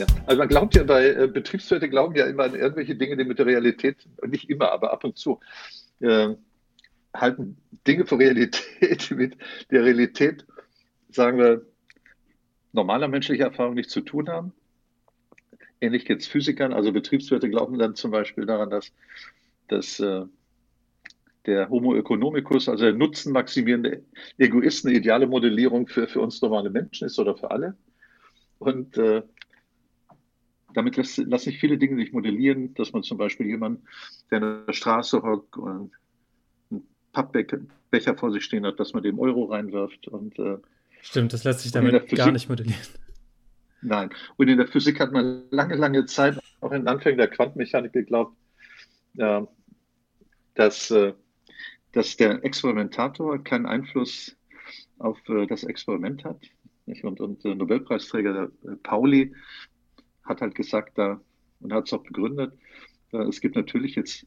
Ja. Also man glaubt ja bei äh, Betriebswirte glauben ja immer an irgendwelche Dinge, die mit der Realität, nicht immer, aber ab und zu, äh, halten Dinge für Realität, die mit der Realität, sagen wir, normaler menschlicher Erfahrung nichts zu tun haben. Ähnlich jetzt Physikern, also Betriebswirte glauben dann zum Beispiel daran, dass, dass äh, der Homo economicus, also der nutzenmaximierende Egoist, eine ideale Modellierung für, für uns normale Menschen ist oder für alle. Und äh, damit lassen lässt sich viele Dinge nicht modellieren, dass man zum Beispiel jemanden, der in der Straße hockt und einen Pappbecher vor sich stehen hat, dass man dem Euro reinwirft. Und, äh, Stimmt, das lässt sich damit Physik, gar nicht modellieren. Nein. Und in der Physik hat man lange, lange Zeit, auch in den Anfängen der Quantenmechanik geglaubt, äh, dass, äh, dass der Experimentator keinen Einfluss auf äh, das Experiment hat. Und, und der Nobelpreisträger der, Pauli hat halt gesagt, da und hat es auch begründet, es gibt natürlich jetzt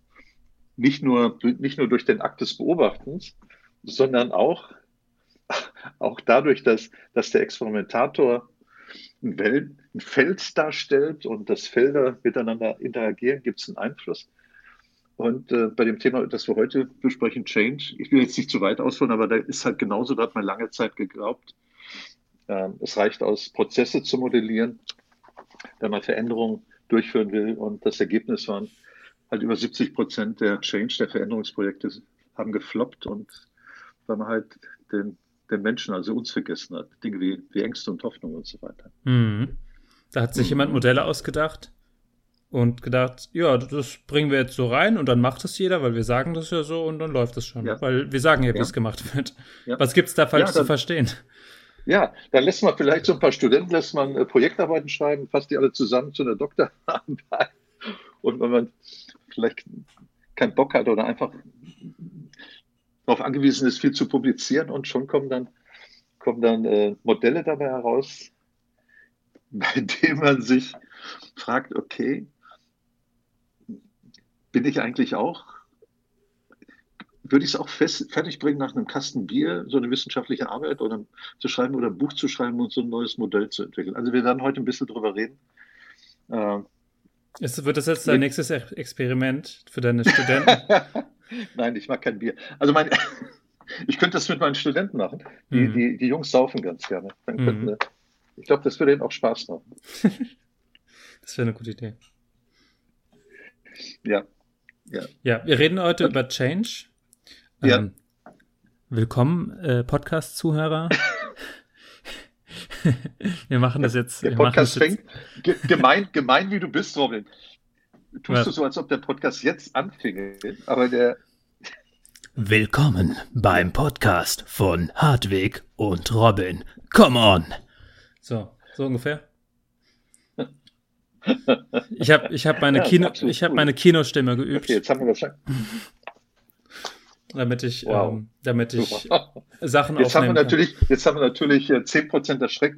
nicht nur, nicht nur durch den Akt des Beobachtens, sondern auch, auch dadurch, dass, dass der Experimentator ein, Welt, ein Feld darstellt und dass Felder miteinander interagieren, gibt es einen Einfluss. Und äh, bei dem Thema, das wir heute besprechen, Change, ich will jetzt nicht zu weit ausholen, aber da ist halt genauso, da hat man lange Zeit geglaubt, äh, es reicht aus, Prozesse zu modellieren wenn man Veränderungen durchführen will. Und das Ergebnis waren halt über 70 Prozent der Change, der Veränderungsprojekte haben gefloppt und weil man halt den, den Menschen, also uns vergessen hat. Dinge wie, wie Ängste und Hoffnung und so weiter. Mhm. Da hat sich mhm. jemand Modelle ausgedacht und gedacht, ja, das bringen wir jetzt so rein und dann macht es jeder, weil wir sagen das ja so und dann läuft es schon. Ja. Weil wir sagen ja, wie ja. es gemacht wird. Ja. Was gibt es da falsch zu verstehen? Ja, dann lässt man vielleicht so ein paar Studenten, lässt man äh, Projektarbeiten schreiben, fasst die alle zusammen zu einer Doktorarbeit. Und wenn man vielleicht keinen Bock hat oder einfach darauf angewiesen ist, viel zu publizieren und schon kommen dann, kommen dann äh, Modelle dabei heraus, bei denen man sich fragt, okay, bin ich eigentlich auch würde ich es auch fest, fertigbringen, nach einem Kasten Bier so eine wissenschaftliche Arbeit oder zu schreiben oder ein Buch zu schreiben und so ein neues Modell zu entwickeln. Also wir werden heute ein bisschen drüber reden. Äh, ist, wird das jetzt dein nächstes Experiment für deine Studenten? Nein, ich mag kein Bier. Also mein, ich könnte das mit meinen Studenten machen. Die, mhm. die, die Jungs saufen ganz gerne. Dann mhm. könnten, ich glaube, das würde ihnen auch Spaß machen. das wäre eine gute Idee. Ja. Ja. ja, wir reden heute Und, über Change. Ja. Ähm, willkommen, äh, Podcast-Zuhörer. wir machen das jetzt. Der Podcast fängt. Jetzt. Gemein, gemein wie du bist, Robin. Tust Was? du so, als ob der Podcast jetzt anfinge, aber der. Willkommen beim Podcast von Hartwig und Robin. Come on! So, so ungefähr. Ich habe ich hab meine, ja, Kino, hab meine Kinostimme geübt. Okay, jetzt haben wir das schon damit ich, wow. ähm, damit ich Sachen jetzt haben wir natürlich, kann. Jetzt haben wir natürlich äh, 10% der Schreck.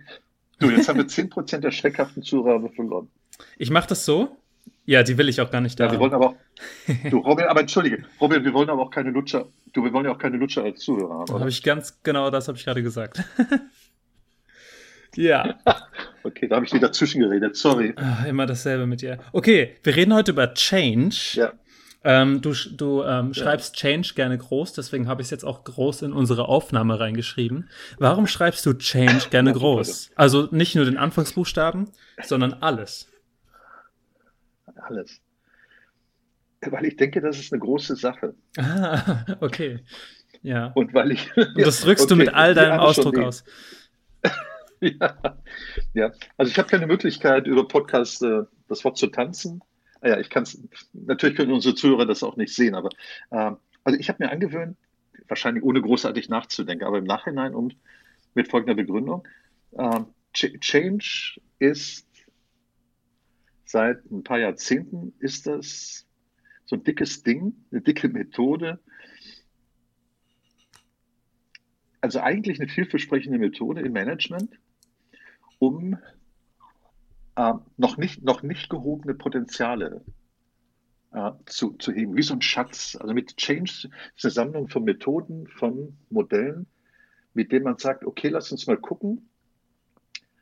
Du, jetzt haben wir 10% der schreckhaften Zuhörer verloren. Ich mache das so. Ja, die will ich auch gar nicht da. Ja, wir wollen aber auch, du, Robin, aber entschuldige, Robin, wir wollen aber auch keine Lutscher, du, wir wollen ja auch keine Lutscher als Zuhörer haben. Habe ich ganz genau, das habe ich gerade gesagt. ja. okay, da habe ich wieder zwischengeredet, sorry. Ach, immer dasselbe mit dir. Okay, wir reden heute über Change. Ja. Ähm, du du ähm, schreibst ja. Change gerne groß, deswegen habe ich es jetzt auch groß in unsere Aufnahme reingeschrieben. Warum schreibst du Change gerne groß? Also nicht nur den Anfangsbuchstaben, sondern alles. Alles. Weil ich denke, das ist eine große Sache. Ah, okay. Ja. Und weil ich. Und das drückst okay, du mit all deinem Ausdruck aus. ja, ja. Also ich habe keine Möglichkeit, über Podcast äh, das Wort zu tanzen. Ah ja, ich kann es, natürlich können unsere Zuhörer das auch nicht sehen, aber äh, also ich habe mir angewöhnt, wahrscheinlich ohne großartig nachzudenken, aber im Nachhinein und mit folgender Begründung. Äh, Change ist seit ein paar Jahrzehnten ist das so ein dickes Ding, eine dicke Methode. Also eigentlich eine vielversprechende Methode im Management, um äh, noch, nicht, noch nicht gehobene Potenziale äh, zu, zu heben, wie so ein Schatz. Also mit Change ist eine Sammlung von Methoden, von Modellen, mit denen man sagt, okay, lass uns mal gucken,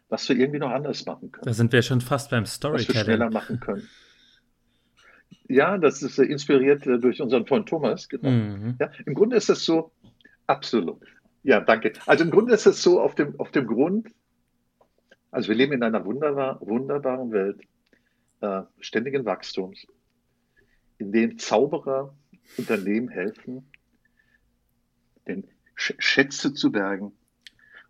was wir irgendwie noch anders machen können. Da sind wir schon fast beim Storytelling. Was wir schneller machen können. Ja, das ist äh, inspiriert äh, durch unseren Freund Thomas. Genau. Mhm. Ja, Im Grunde ist das so, absolut. Ja, danke. Also im Grunde ist es so auf dem, auf dem Grund, also wir leben in einer wunderbar, wunderbaren Welt äh, ständigen Wachstums, in dem Zauberer Unternehmen helfen, den Sch Schätze zu bergen.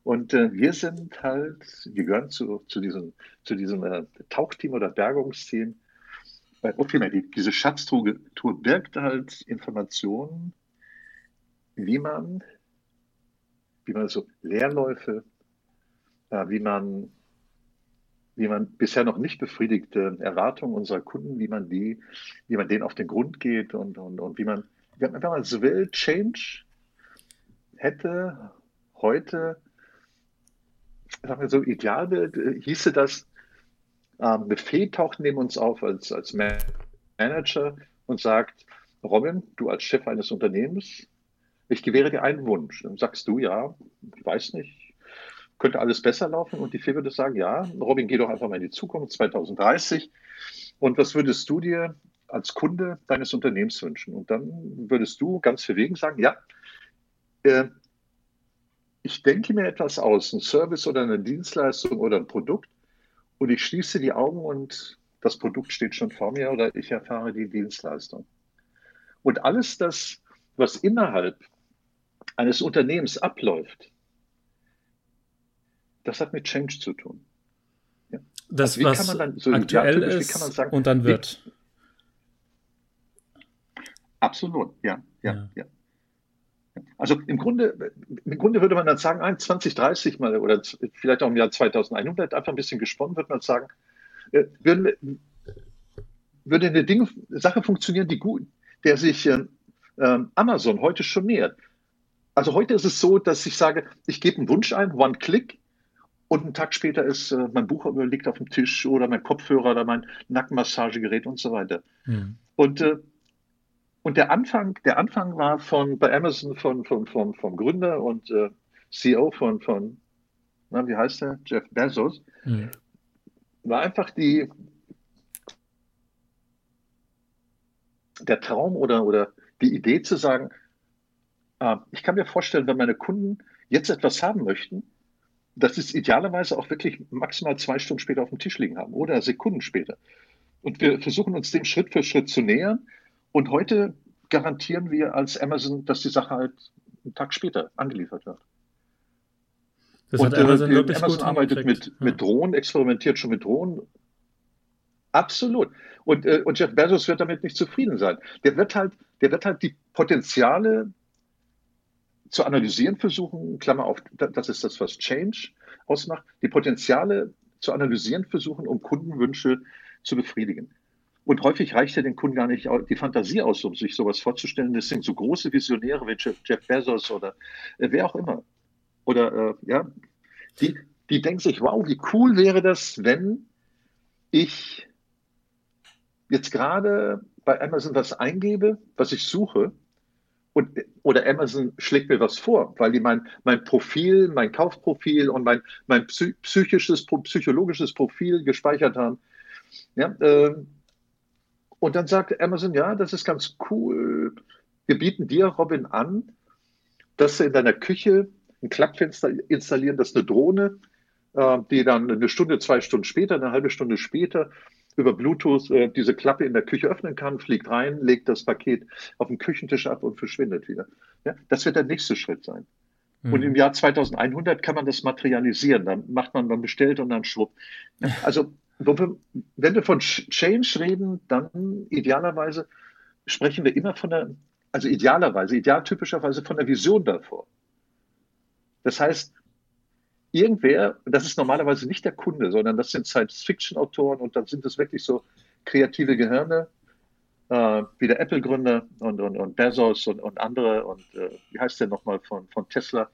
Und äh, wir sind halt, wir gehören zu, zu diesem, zu diesem äh, Tauchteam oder Bergungsteam. Äh, okay, die, diese Schatztour birgt halt Informationen, wie man wie man so Leerläufe, äh, wie man wie man bisher noch nicht befriedigte Erwartungen unserer Kunden, wie man die, wie man denen auf den Grund geht und, und, und wie man, wenn man so will, Change hätte heute, sagen wir so, Idealbild, äh, hieße das, ähm, Fee taucht neben uns auf als, als Manager und sagt, Robin, du als Chef eines Unternehmens, ich gewähre dir einen Wunsch. Dann sagst du, ja, ich weiß nicht, könnte alles besser laufen. Und die Fee würde sagen, ja, Robin, geh doch einfach mal in die Zukunft, 2030. Und was würdest du dir als Kunde deines Unternehmens wünschen? Und dann würdest du ganz verwegen sagen, ja, äh, ich denke mir etwas aus, ein Service oder eine Dienstleistung oder ein Produkt, und ich schließe die Augen und das Produkt steht schon vor mir oder ich erfahre die Dienstleistung. Und alles das, was innerhalb eines Unternehmens abläuft, das hat mit Change zu tun. Ja. Das, also was dann, so aktuell ist sagen, und dann wird. Wie, absolut, ja, ja, ja, ja. Also im Grunde, im Grunde würde man dann sagen, 2030 mal oder vielleicht auch im Jahr 2100 einfach ein bisschen gesponnen, würde man sagen, äh, würde, würde eine Dinge, Sache funktionieren, die gut, der sich äh, Amazon heute schon nähert. Also heute ist es so, dass ich sage, ich gebe einen Wunsch ein, one click, und einen Tag später ist äh, mein Buch liegt auf dem Tisch oder mein Kopfhörer oder mein Nackenmassagegerät und so weiter. Mhm. Und, äh, und der Anfang, der Anfang war von bei Amazon von, von, von vom Gründer und äh, CEO von, von na, wie heißt der? Jeff Bezos, mhm. war einfach die der Traum oder, oder die Idee zu sagen, äh, ich kann mir vorstellen, wenn meine Kunden jetzt etwas haben möchten, dass es idealerweise auch wirklich maximal zwei Stunden später auf dem Tisch liegen haben oder Sekunden später. Und wir versuchen uns dem Schritt für Schritt zu nähern. Und heute garantieren wir als Amazon, dass die Sache halt einen Tag später angeliefert wird. Das und Amazon, äh, Amazon arbeitet mit, ja. mit Drohnen, experimentiert schon mit Drohnen. Absolut. Und, äh, und Jeff Bezos wird damit nicht zufrieden sein. Der wird halt, der wird halt die Potenziale zu analysieren versuchen, Klammer auf, das ist das, was Change ausmacht, die Potenziale zu analysieren versuchen, um Kundenwünsche zu befriedigen. Und häufig reicht ja den Kunden gar nicht die Fantasie aus, um sich sowas vorzustellen. Das sind so große Visionäre wie Jeff Bezos oder äh, wer auch immer. Oder äh, ja, die, die denken sich, wow, wie cool wäre das, wenn ich jetzt gerade bei Amazon was eingebe, was ich suche, und, oder Amazon schlägt mir was vor, weil die mein, mein Profil, mein Kaufprofil und mein, mein psychisches, psychologisches Profil gespeichert haben. Ja, äh, und dann sagt Amazon, ja, das ist ganz cool. Wir bieten dir, Robin, an, dass sie in deiner Küche ein Klappfenster installieren, das ist eine Drohne, äh, die dann eine Stunde, zwei Stunden später, eine halbe Stunde später über Bluetooth äh, diese Klappe in der Küche öffnen kann, fliegt rein, legt das Paket auf den Küchentisch ab und verschwindet wieder. Ja, das wird der nächste Schritt sein. Mhm. Und im Jahr 2100 kann man das materialisieren. Dann macht man, man bestellt und dann schwupp. Also, wenn wir von Change reden, dann idealerweise sprechen wir immer von der, also idealerweise, idealtypischerweise von der Vision davor. Das heißt, irgendwer, das ist normalerweise nicht der Kunde, sondern das sind Science-Fiction-Autoren und dann sind es wirklich so kreative Gehirne, äh, wie der Apple-Gründer und, und, und Bezos und, und andere und äh, wie heißt der nochmal von, von Tesla?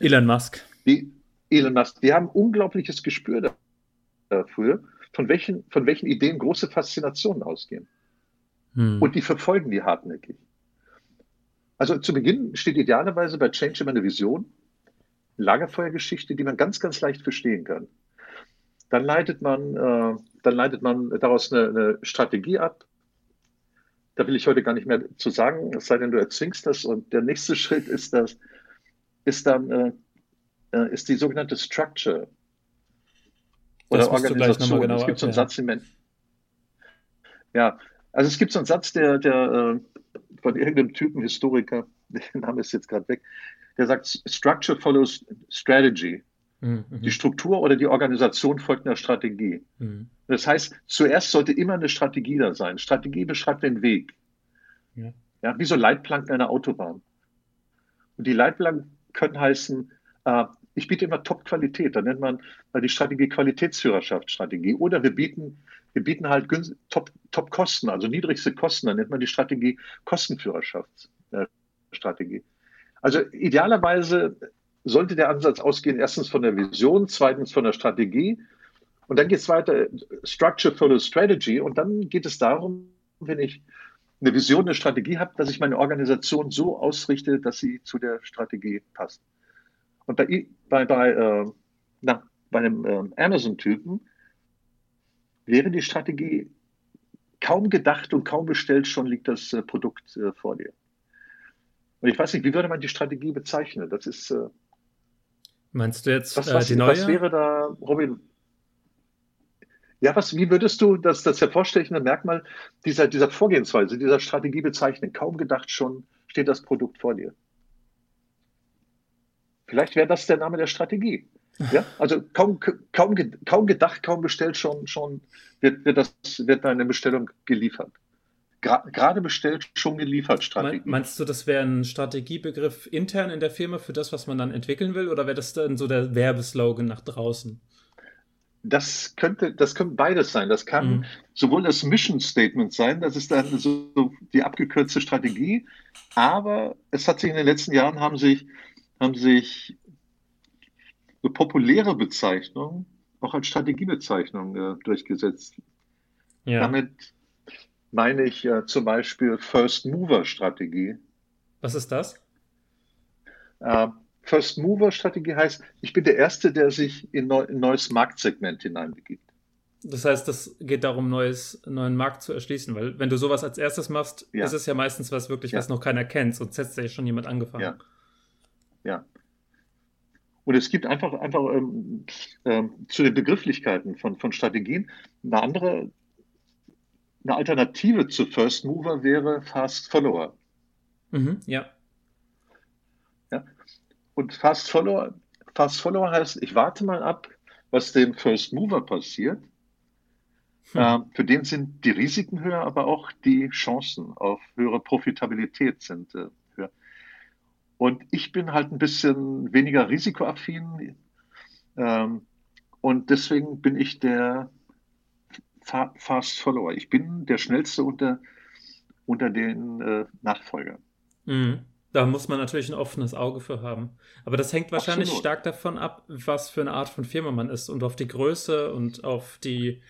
Elon Musk. Die, Elon Musk, die haben unglaubliches Gespür dafür, von welchen, von welchen Ideen große Faszinationen ausgehen. Hm. Und die verfolgen die hartnäckig. Also zu Beginn steht idealerweise bei Change immer eine Vision Lagerfeuergeschichte, die man ganz, ganz leicht verstehen kann. Dann leitet man, äh, dann leitet man daraus eine, eine, Strategie ab. Da will ich heute gar nicht mehr zu sagen, es sei denn, du erzwingst das. Und der nächste Schritt ist das, ist dann, äh, äh ist die sogenannte Structure. Oder das Organisation. Genau es gibt so einen Satz im Ja, also es gibt so einen Satz, der, der äh, von irgendeinem Typen Historiker, der Name ist jetzt gerade weg, der sagt, Structure follows Strategy. Mhm. Die Struktur oder die Organisation folgt einer Strategie. Mhm. Das heißt, zuerst sollte immer eine Strategie da sein. Strategie beschreibt den Weg. Ja. ja wie so Leitplanken einer Autobahn. Und die Leitplanken können heißen, äh, ich biete immer Top-Qualität. Da nennt man die Strategie Qualitätsführerschaftsstrategie. Oder wir bieten, wir bieten halt Top-Kosten, Top also niedrigste Kosten. Da nennt man die Strategie Kostenführerschaftsstrategie. Also idealerweise sollte der Ansatz ausgehen, erstens von der Vision, zweitens von der Strategie. Und dann geht es weiter, Structure follows Strategy. Und dann geht es darum, wenn ich eine Vision, eine Strategie habe, dass ich meine Organisation so ausrichte, dass sie zu der Strategie passt. Und bei, bei, bei, äh, na, bei einem äh, Amazon-Typen wäre die Strategie kaum gedacht und kaum bestellt, schon liegt das äh, Produkt äh, vor dir. Und ich weiß nicht, wie würde man die Strategie bezeichnen? Das ist. Äh, Meinst du jetzt was, äh, was, die neue? Was wäre da, Robin? Ja, was, wie würdest du das, das hervorstechende Merkmal dieser, dieser Vorgehensweise, dieser Strategie bezeichnen? Kaum gedacht schon steht das Produkt vor dir. Vielleicht wäre das der Name der Strategie. Ja, also kaum, kaum, kaum gedacht, kaum bestellt, schon, schon wird, wird, das, wird eine Bestellung geliefert. Gerade bestellt, schon geliefert Strategie. Meinst du, das wäre ein Strategiebegriff intern in der Firma für das, was man dann entwickeln will, oder wäre das dann so der Werbeslogan nach draußen? Das könnte, das könnte beides sein. Das kann mhm. sowohl das Mission Statement sein, das ist dann so die abgekürzte Strategie, aber es hat sich in den letzten Jahren haben sich, haben sich so populäre Bezeichnungen auch als Strategiebezeichnung äh, durchgesetzt. Ja. Damit meine ich äh, zum Beispiel First Mover Strategie. Was ist das? Äh, First Mover Strategie heißt, ich bin der Erste, der sich in ein neues Marktsegment hineinbegibt. Das heißt, das geht darum, neues, neuen Markt zu erschließen, weil wenn du sowas als erstes machst, ja. ist es ja meistens was wirklich, ja. was noch keiner kennt, sonst hätte ja schon jemand angefangen. Ja. ja. Und es gibt einfach, einfach ähm, ähm, zu den Begrifflichkeiten von, von Strategien eine andere eine Alternative zu First Mover wäre Fast Follower. Mhm, ja. ja. Und Fast Follower, Fast Follower heißt, ich warte mal ab, was dem First Mover passiert. Hm. Äh, für den sind die Risiken höher, aber auch die Chancen auf höhere Profitabilität sind äh, höher. Und ich bin halt ein bisschen weniger risikoaffin. Ähm, und deswegen bin ich der Fast Follower. Ich bin der schnellste unter, unter den äh, Nachfolgern. Mhm. Da muss man natürlich ein offenes Auge für haben. Aber das hängt wahrscheinlich Absolut. stark davon ab, was für eine Art von Firma man ist und auf die Größe und auf die,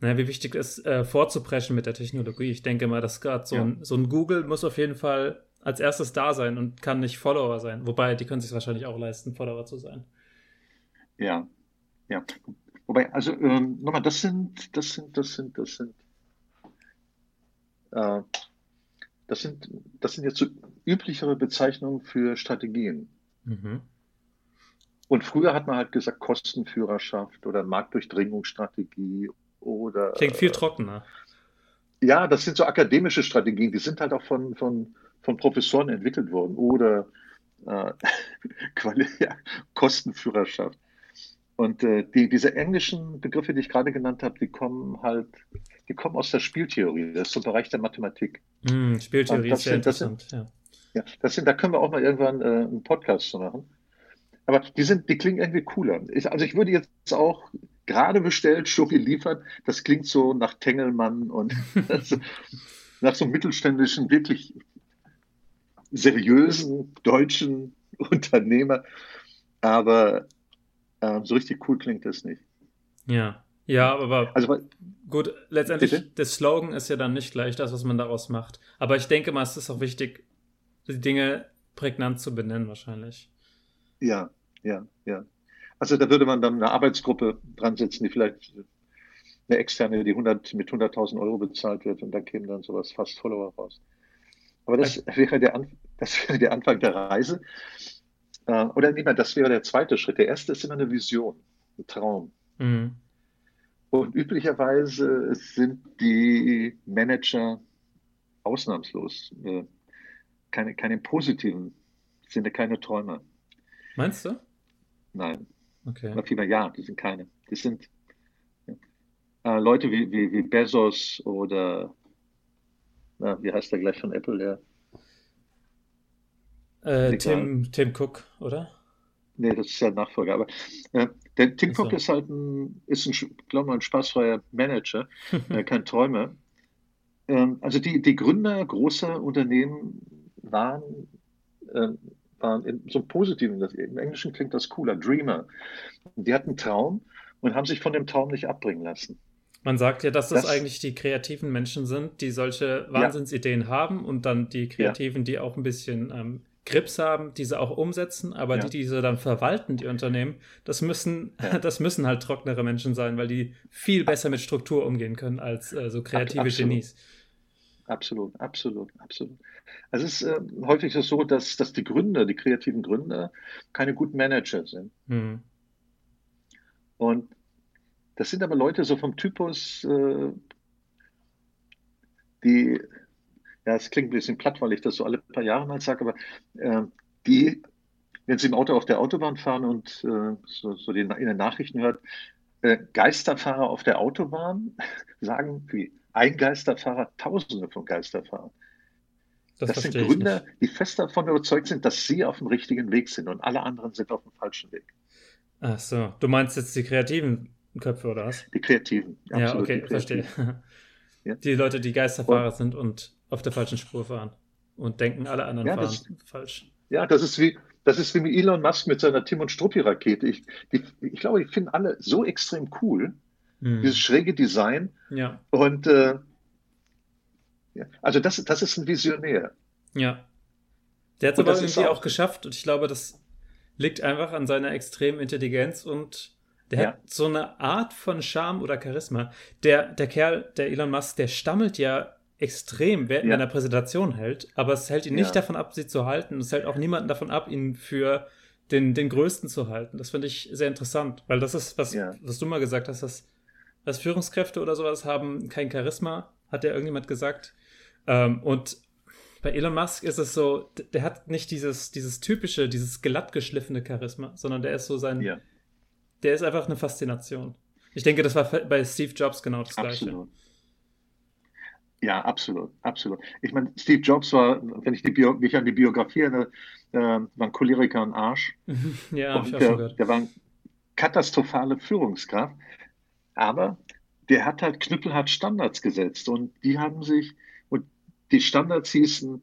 naja, wie wichtig es ist, äh, vorzupreschen mit der Technologie. Ich denke mal, dass gerade so, ja. ein, so ein Google muss auf jeden Fall als erstes da sein und kann nicht Follower sein. Wobei, die können sich wahrscheinlich auch leisten, Follower zu sein. Ja, ja. Wobei, also ähm, nochmal, das sind, das sind, das sind, das sind, äh, das sind, das sind jetzt so üblichere Bezeichnungen für Strategien. Mhm. Und früher hat man halt gesagt Kostenführerschaft oder Marktdurchdringungsstrategie oder. Klingt viel trockener. Ja, das sind so akademische Strategien, die sind halt auch von, von, von Professoren entwickelt worden. Oder äh, Kostenführerschaft. Und äh, die, diese englischen Begriffe, die ich gerade genannt habe, die kommen halt, die kommen aus der Spieltheorie. Das ist so ein Bereich der Mathematik. Mm, Spieltheorie ist sehr sind, interessant, sind, ja. Ja, das sind, da können wir auch mal irgendwann äh, einen Podcast zu machen. Aber die sind, die klingen irgendwie cooler. Ich, also ich würde jetzt auch gerade bestellt, schon geliefert. Das klingt so nach Tengelmann und nach so mittelständischen, wirklich seriösen deutschen Unternehmer. Aber ähm, so richtig cool klingt das nicht. Ja, ja, aber also, gut, letztendlich, bitte? der Slogan ist ja dann nicht gleich das, was man daraus macht. Aber ich denke mal, es ist auch wichtig, die Dinge prägnant zu benennen, wahrscheinlich. Ja, ja, ja. Also da würde man dann eine Arbeitsgruppe dran setzen, die vielleicht eine externe, die 100, mit 100.000 Euro bezahlt wird und dann käme dann sowas fast Follower raus. Aber das wäre der, das wäre der Anfang der Reise. Äh, oder nicht mehr, das wäre der zweite Schritt. Der erste ist immer eine Vision, ein Traum. Mhm. Und üblicherweise sind die Manager ausnahmslos äh, keine, keine positiven, sind keine Träumer. Meinst du? Nein. Okay. Oder vielmehr ja, die sind keine. Die sind äh, Leute wie, wie, wie Bezos oder na, wie heißt der gleich von Apple, der? Äh, Tim, Tim Cook, oder? Nee, das ist ja Nachfolger. Aber äh, der Tim so. Cook ist halt ein, ist ein, glaube ein spaßfreier Manager, äh, kein Träumer. Ähm, also die, die Gründer großer Unternehmen waren, äh, waren in so einem positiven, das, im Englischen klingt das cooler, Dreamer. Die hatten einen Traum und haben sich von dem Traum nicht abbringen lassen. Man sagt ja, dass das, das, eigentlich die kreativen Menschen sind, die solche Wahnsinnsideen ja. haben und dann die Kreativen, ja. die auch ein bisschen ähm, Grips haben, diese auch umsetzen, aber ja. die diese dann verwalten, die Unternehmen, das müssen, das müssen halt trocknere Menschen sein, weil die viel besser mit Struktur umgehen können als äh, so kreative absolut. Genies. Absolut, absolut, absolut. Also es ist äh, häufig so, dass, dass die Gründer, die kreativen Gründer, keine guten Manager sind. Mhm. Und das sind aber Leute so vom Typus, äh, die, ja, es klingt ein bisschen platt, weil ich das so alle paar Jahre mal sage, aber äh, die, wenn sie im Auto auf der Autobahn fahren und äh, so, so die, in den Nachrichten hört, äh, Geisterfahrer auf der Autobahn sagen wie ein Geisterfahrer, Tausende von Geisterfahrern. Das, das sind Gründer, die fest davon überzeugt sind, dass sie auf dem richtigen Weg sind und alle anderen sind auf dem falschen Weg. Ach so, du meinst jetzt die Kreativen Köpfe oder was? Die Kreativen. Ja, okay, verstehe. Ja. Die Leute, die Geisterfahrer und, sind und auf der falschen Spur fahren und denken, alle anderen ja, fahren das, falsch. Ja, das ist wie, das ist wie Elon Musk mit seiner Tim und Struppi-Rakete. Ich, die, ich glaube, ich finde alle so extrem cool, hm. dieses schräge Design. Ja. Und äh, ja, also das, das ist ein Visionär. Ja. Der hat es aber irgendwie auch, auch geschafft und ich glaube, das liegt einfach an seiner extremen Intelligenz und der ja. hat so eine Art von Charme oder Charisma. Der, der Kerl, der Elon Musk, der stammelt ja extrem, während ja. er eine Präsentation hält, aber es hält ihn nicht davon ab, sie zu halten. Es hält auch niemanden davon ab, ihn für den, den Größten zu halten. Das finde ich sehr interessant, weil das ist, was, was du mal gesagt hast, dass, dass Führungskräfte oder sowas haben kein Charisma, hat ja irgendjemand gesagt. Ähm, und bei Elon Musk ist es so, der hat nicht dieses, dieses typische, dieses glatt geschliffene Charisma, sondern der ist so sein, ja der ist einfach eine Faszination. Ich denke, das war bei Steve Jobs genau das absolut. Gleiche. Ja, absolut, absolut. Ich meine, Steve Jobs war, wenn ich die Bio, mich an die Biografie erinnere, äh, war ein Choleriker und Arsch. ja, und ich der, gehört. der war eine katastrophale Führungskraft, aber der hat halt knüppelhart Standards gesetzt und die haben sich, und die Standards hießen,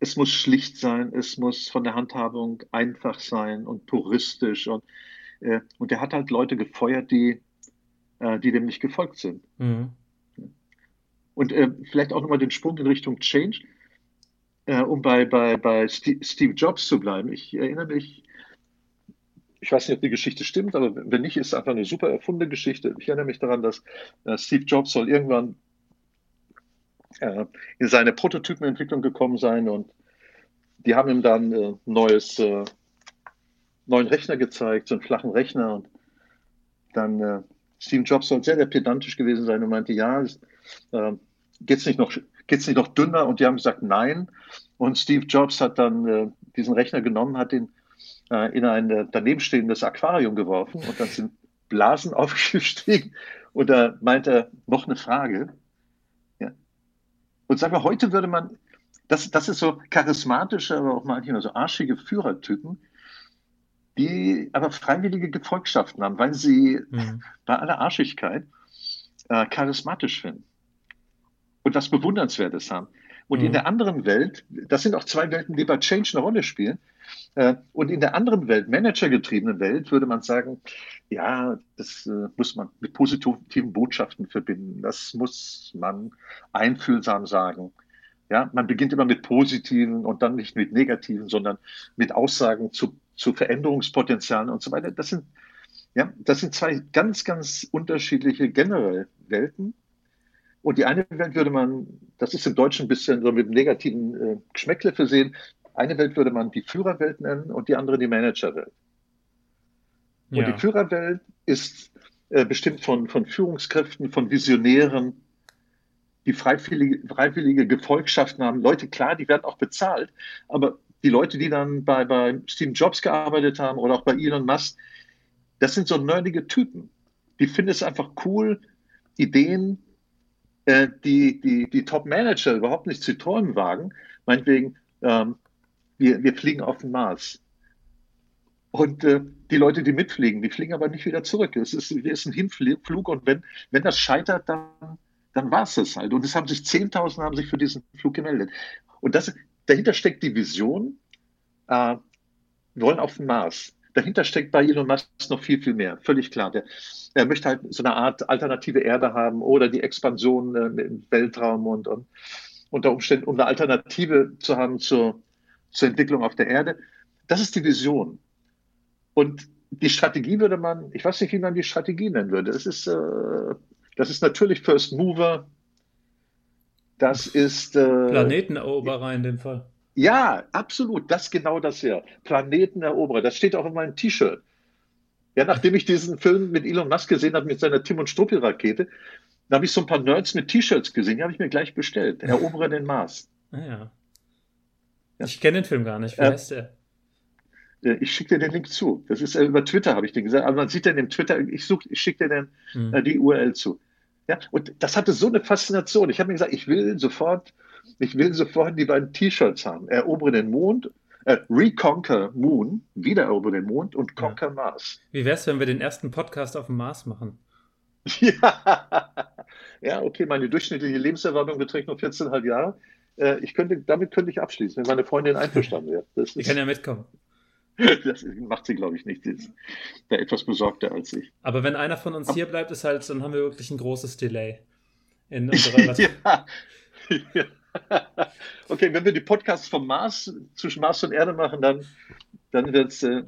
es muss schlicht sein, es muss von der Handhabung einfach sein und puristisch und äh, und der hat halt Leute gefeuert, die, äh, die dem nicht gefolgt sind. Mhm. Und äh, vielleicht auch nochmal den Sprung in Richtung Change, um bei, bei, bei Steve Jobs zu bleiben. Ich erinnere mich, ich weiß nicht, ob die Geschichte stimmt, aber wenn nicht, ist es einfach eine super erfundene Geschichte. Ich erinnere mich daran, dass Steve Jobs soll irgendwann in seine Prototypenentwicklung gekommen sein und die haben ihm dann ein neues neuen Rechner gezeigt, so einen flachen Rechner. Und dann äh, Steve Jobs soll sehr, sehr pedantisch gewesen sein und meinte, ja, äh, geht's nicht noch geht's nicht noch dünner? Und die haben gesagt, nein. Und Steve Jobs hat dann äh, diesen Rechner genommen, hat ihn äh, in ein äh, danebenstehendes Aquarium geworfen und dann sind Blasen aufgestiegen. Und da meinte er, noch eine Frage. Ja. Und sagen wir, heute würde man, das, das ist so charismatische, aber auch manchmal so arschige Führertypen, die aber freiwillige Gefolgschaften haben, weil sie mhm. bei aller Arschigkeit äh, charismatisch finden und was Bewundernswertes haben. Und mhm. in der anderen Welt, das sind auch zwei Welten, die bei Change eine Rolle spielen. Äh, und in der anderen Welt, managergetriebenen Welt, würde man sagen, ja, das äh, muss man mit positiven Botschaften verbinden. Das muss man einfühlsam sagen. Ja, man beginnt immer mit positiven und dann nicht mit negativen, sondern mit Aussagen zu zu Veränderungspotenzialen und so weiter. Das sind, Ja, das sind zwei ganz, ganz unterschiedliche generell Welten. Und die eine Welt würde man, das ist im Deutschen ein bisschen so mit negativen äh, Geschmäckle versehen, eine Welt würde man die Führerwelt nennen und die andere die Managerwelt. Und ja. die Führerwelt ist äh, bestimmt von, von Führungskräften, von Visionären, die freiwillige, freiwillige Gefolgschaften haben. Leute, klar, die werden auch bezahlt, aber die Leute, die dann bei, bei Steve Jobs gearbeitet haben oder auch bei Elon Musk, das sind so nerdige Typen. Die finden es einfach cool, Ideen, äh, die, die, die Top-Manager überhaupt nicht zu träumen wagen. Meinetwegen, ähm, wir, wir fliegen auf den Mars. Und äh, die Leute, die mitfliegen, die fliegen aber nicht wieder zurück. Es ist, ist ein Hinflug und wenn, wenn das scheitert, dann, dann war es das halt. Und es haben sich 10.000 haben sich für diesen Flug gemeldet. Und das, dahinter steckt die Vision, äh, wir wollen auf den Mars. Dahinter steckt bei Elon Musk noch viel, viel mehr. Völlig klar. Der, er möchte halt so eine Art alternative Erde haben oder die Expansion äh, im Weltraum und, und unter Umständen, um eine Alternative zu haben zur, zur Entwicklung auf der Erde. Das ist die Vision. Und die Strategie würde man, ich weiß nicht, wie man die Strategie nennen würde. Es ist, äh, das ist natürlich First Mover. Das ist äh, Planeteneroberer in dem Fall. Ja, absolut. Das genau das hier. Planeteneroberer. Das steht auch in meinem T-Shirt. Ja, nachdem ich diesen Film mit Elon Musk gesehen habe, mit seiner Tim und Struppi-Rakete, da habe ich so ein paar Nerds mit T-Shirts gesehen, die habe ich mir gleich bestellt. Eroberer den Mars. Ah, ja. ja. Ich kenne den Film gar nicht. Wie äh, heißt der? Äh, ich schicke dir den Link zu. Das ist äh, über Twitter, habe ich dir gesagt. Aber man sieht dann im Twitter, ich, such, ich schicke dir dann mhm. äh, die URL zu. Ja, und das hatte so eine Faszination. Ich habe mir gesagt, ich will sofort, ich will sofort die beiden T-Shirts haben. Erobere den Mond, äh, Reconquer Moon, wieder erobere den Mond und Conquer ja. Mars. Wie wäre es, wenn wir den ersten Podcast auf dem Mars machen? Ja, ja okay, meine durchschnittliche Lebenserwartung beträgt nur 14,5 Jahre. Äh, ich könnte, damit könnte ich abschließen, wenn meine Freundin einverstanden wäre. Ich kann ja mitkommen. Das macht sie, glaube ich, nicht. Sie ist da etwas besorgter als ich. Aber wenn einer von uns hier bleibt, ist halt, dann haben wir wirklich ein großes Delay in unserer ja. ja. Okay, wenn wir die Podcasts vom Mars zwischen Mars und Erde machen, dann, dann wird es äh,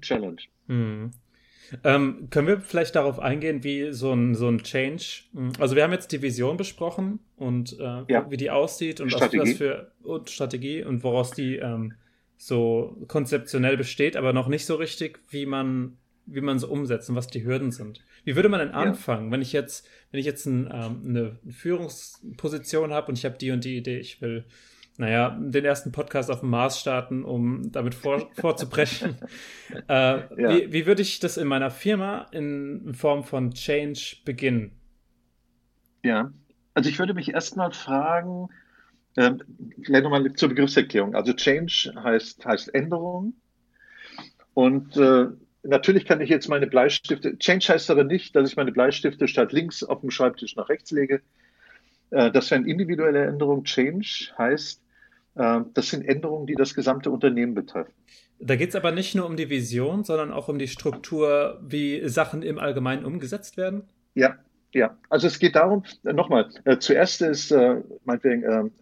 Challenge. Hm. Ähm, können wir vielleicht darauf eingehen, wie so ein, so ein Change, hm, also wir haben jetzt die Vision besprochen und äh, ja. wie die aussieht und was das für und Strategie und woraus die ähm, so konzeptionell besteht, aber noch nicht so richtig, wie man wie man so umsetzt und was die Hürden sind. Wie würde man denn anfangen, ja. wenn ich jetzt, wenn ich jetzt ein, ähm, eine Führungsposition habe und ich habe die und die Idee, ich will, naja, den ersten Podcast auf dem Mars starten, um damit vor, vorzubrechen. äh, ja. wie, wie würde ich das in meiner Firma in Form von Change beginnen? Ja, also ich würde mich erstmal fragen, ähm, vielleicht nochmal zur Begriffserklärung. Also Change heißt, heißt Änderung. Und äh, natürlich kann ich jetzt meine Bleistifte, Change heißt aber nicht, dass ich meine Bleistifte statt links auf dem Schreibtisch nach rechts lege. Äh, das wäre eine individuelle Änderung. Change heißt, äh, das sind Änderungen, die das gesamte Unternehmen betreffen. Da geht es aber nicht nur um die Vision, sondern auch um die Struktur, wie Sachen im Allgemeinen umgesetzt werden? Ja, ja, also es geht darum, äh, nochmal, zuerst ist meinetwegen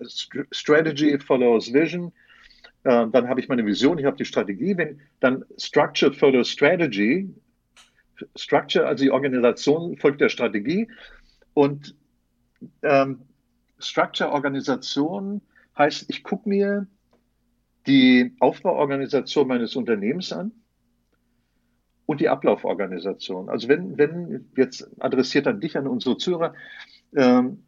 Strategy follows Vision, äh, dann habe ich meine Vision, ich habe die Strategie, wenn dann Structure follows Strategy, Structure, also die Organisation folgt der Strategie und ähm, Structure Organisation heißt, ich gucke mir die Aufbauorganisation meines Unternehmens an und die Ablauforganisation. Also wenn, wenn jetzt adressiert an dich, an unsere Zuhörer, ähm,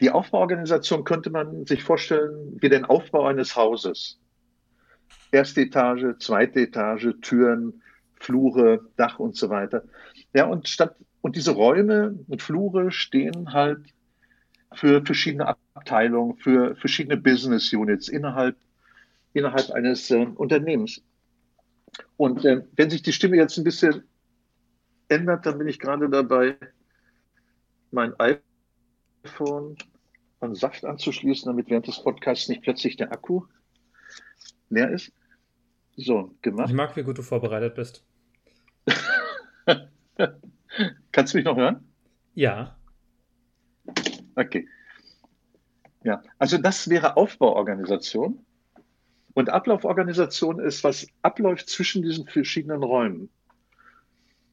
die Aufbauorganisation könnte man sich vorstellen wie den Aufbau eines Hauses. Erste Etage, zweite Etage, Türen, Flure, Dach und so weiter. Ja, und statt, und diese Räume und Flure stehen halt für verschiedene Abteilungen, für verschiedene Business Units innerhalb, innerhalb eines äh, Unternehmens. Und äh, wenn sich die Stimme jetzt ein bisschen ändert, dann bin ich gerade dabei, mein iPhone an Saft anzuschließen, damit während des Podcasts nicht plötzlich der Akku leer ist. So, gemacht. Ich mag, wie gut du vorbereitet bist. Kannst du mich noch hören? Ja. Okay. Ja, also das wäre Aufbauorganisation. Und Ablauforganisation ist, was abläuft zwischen diesen verschiedenen Räumen.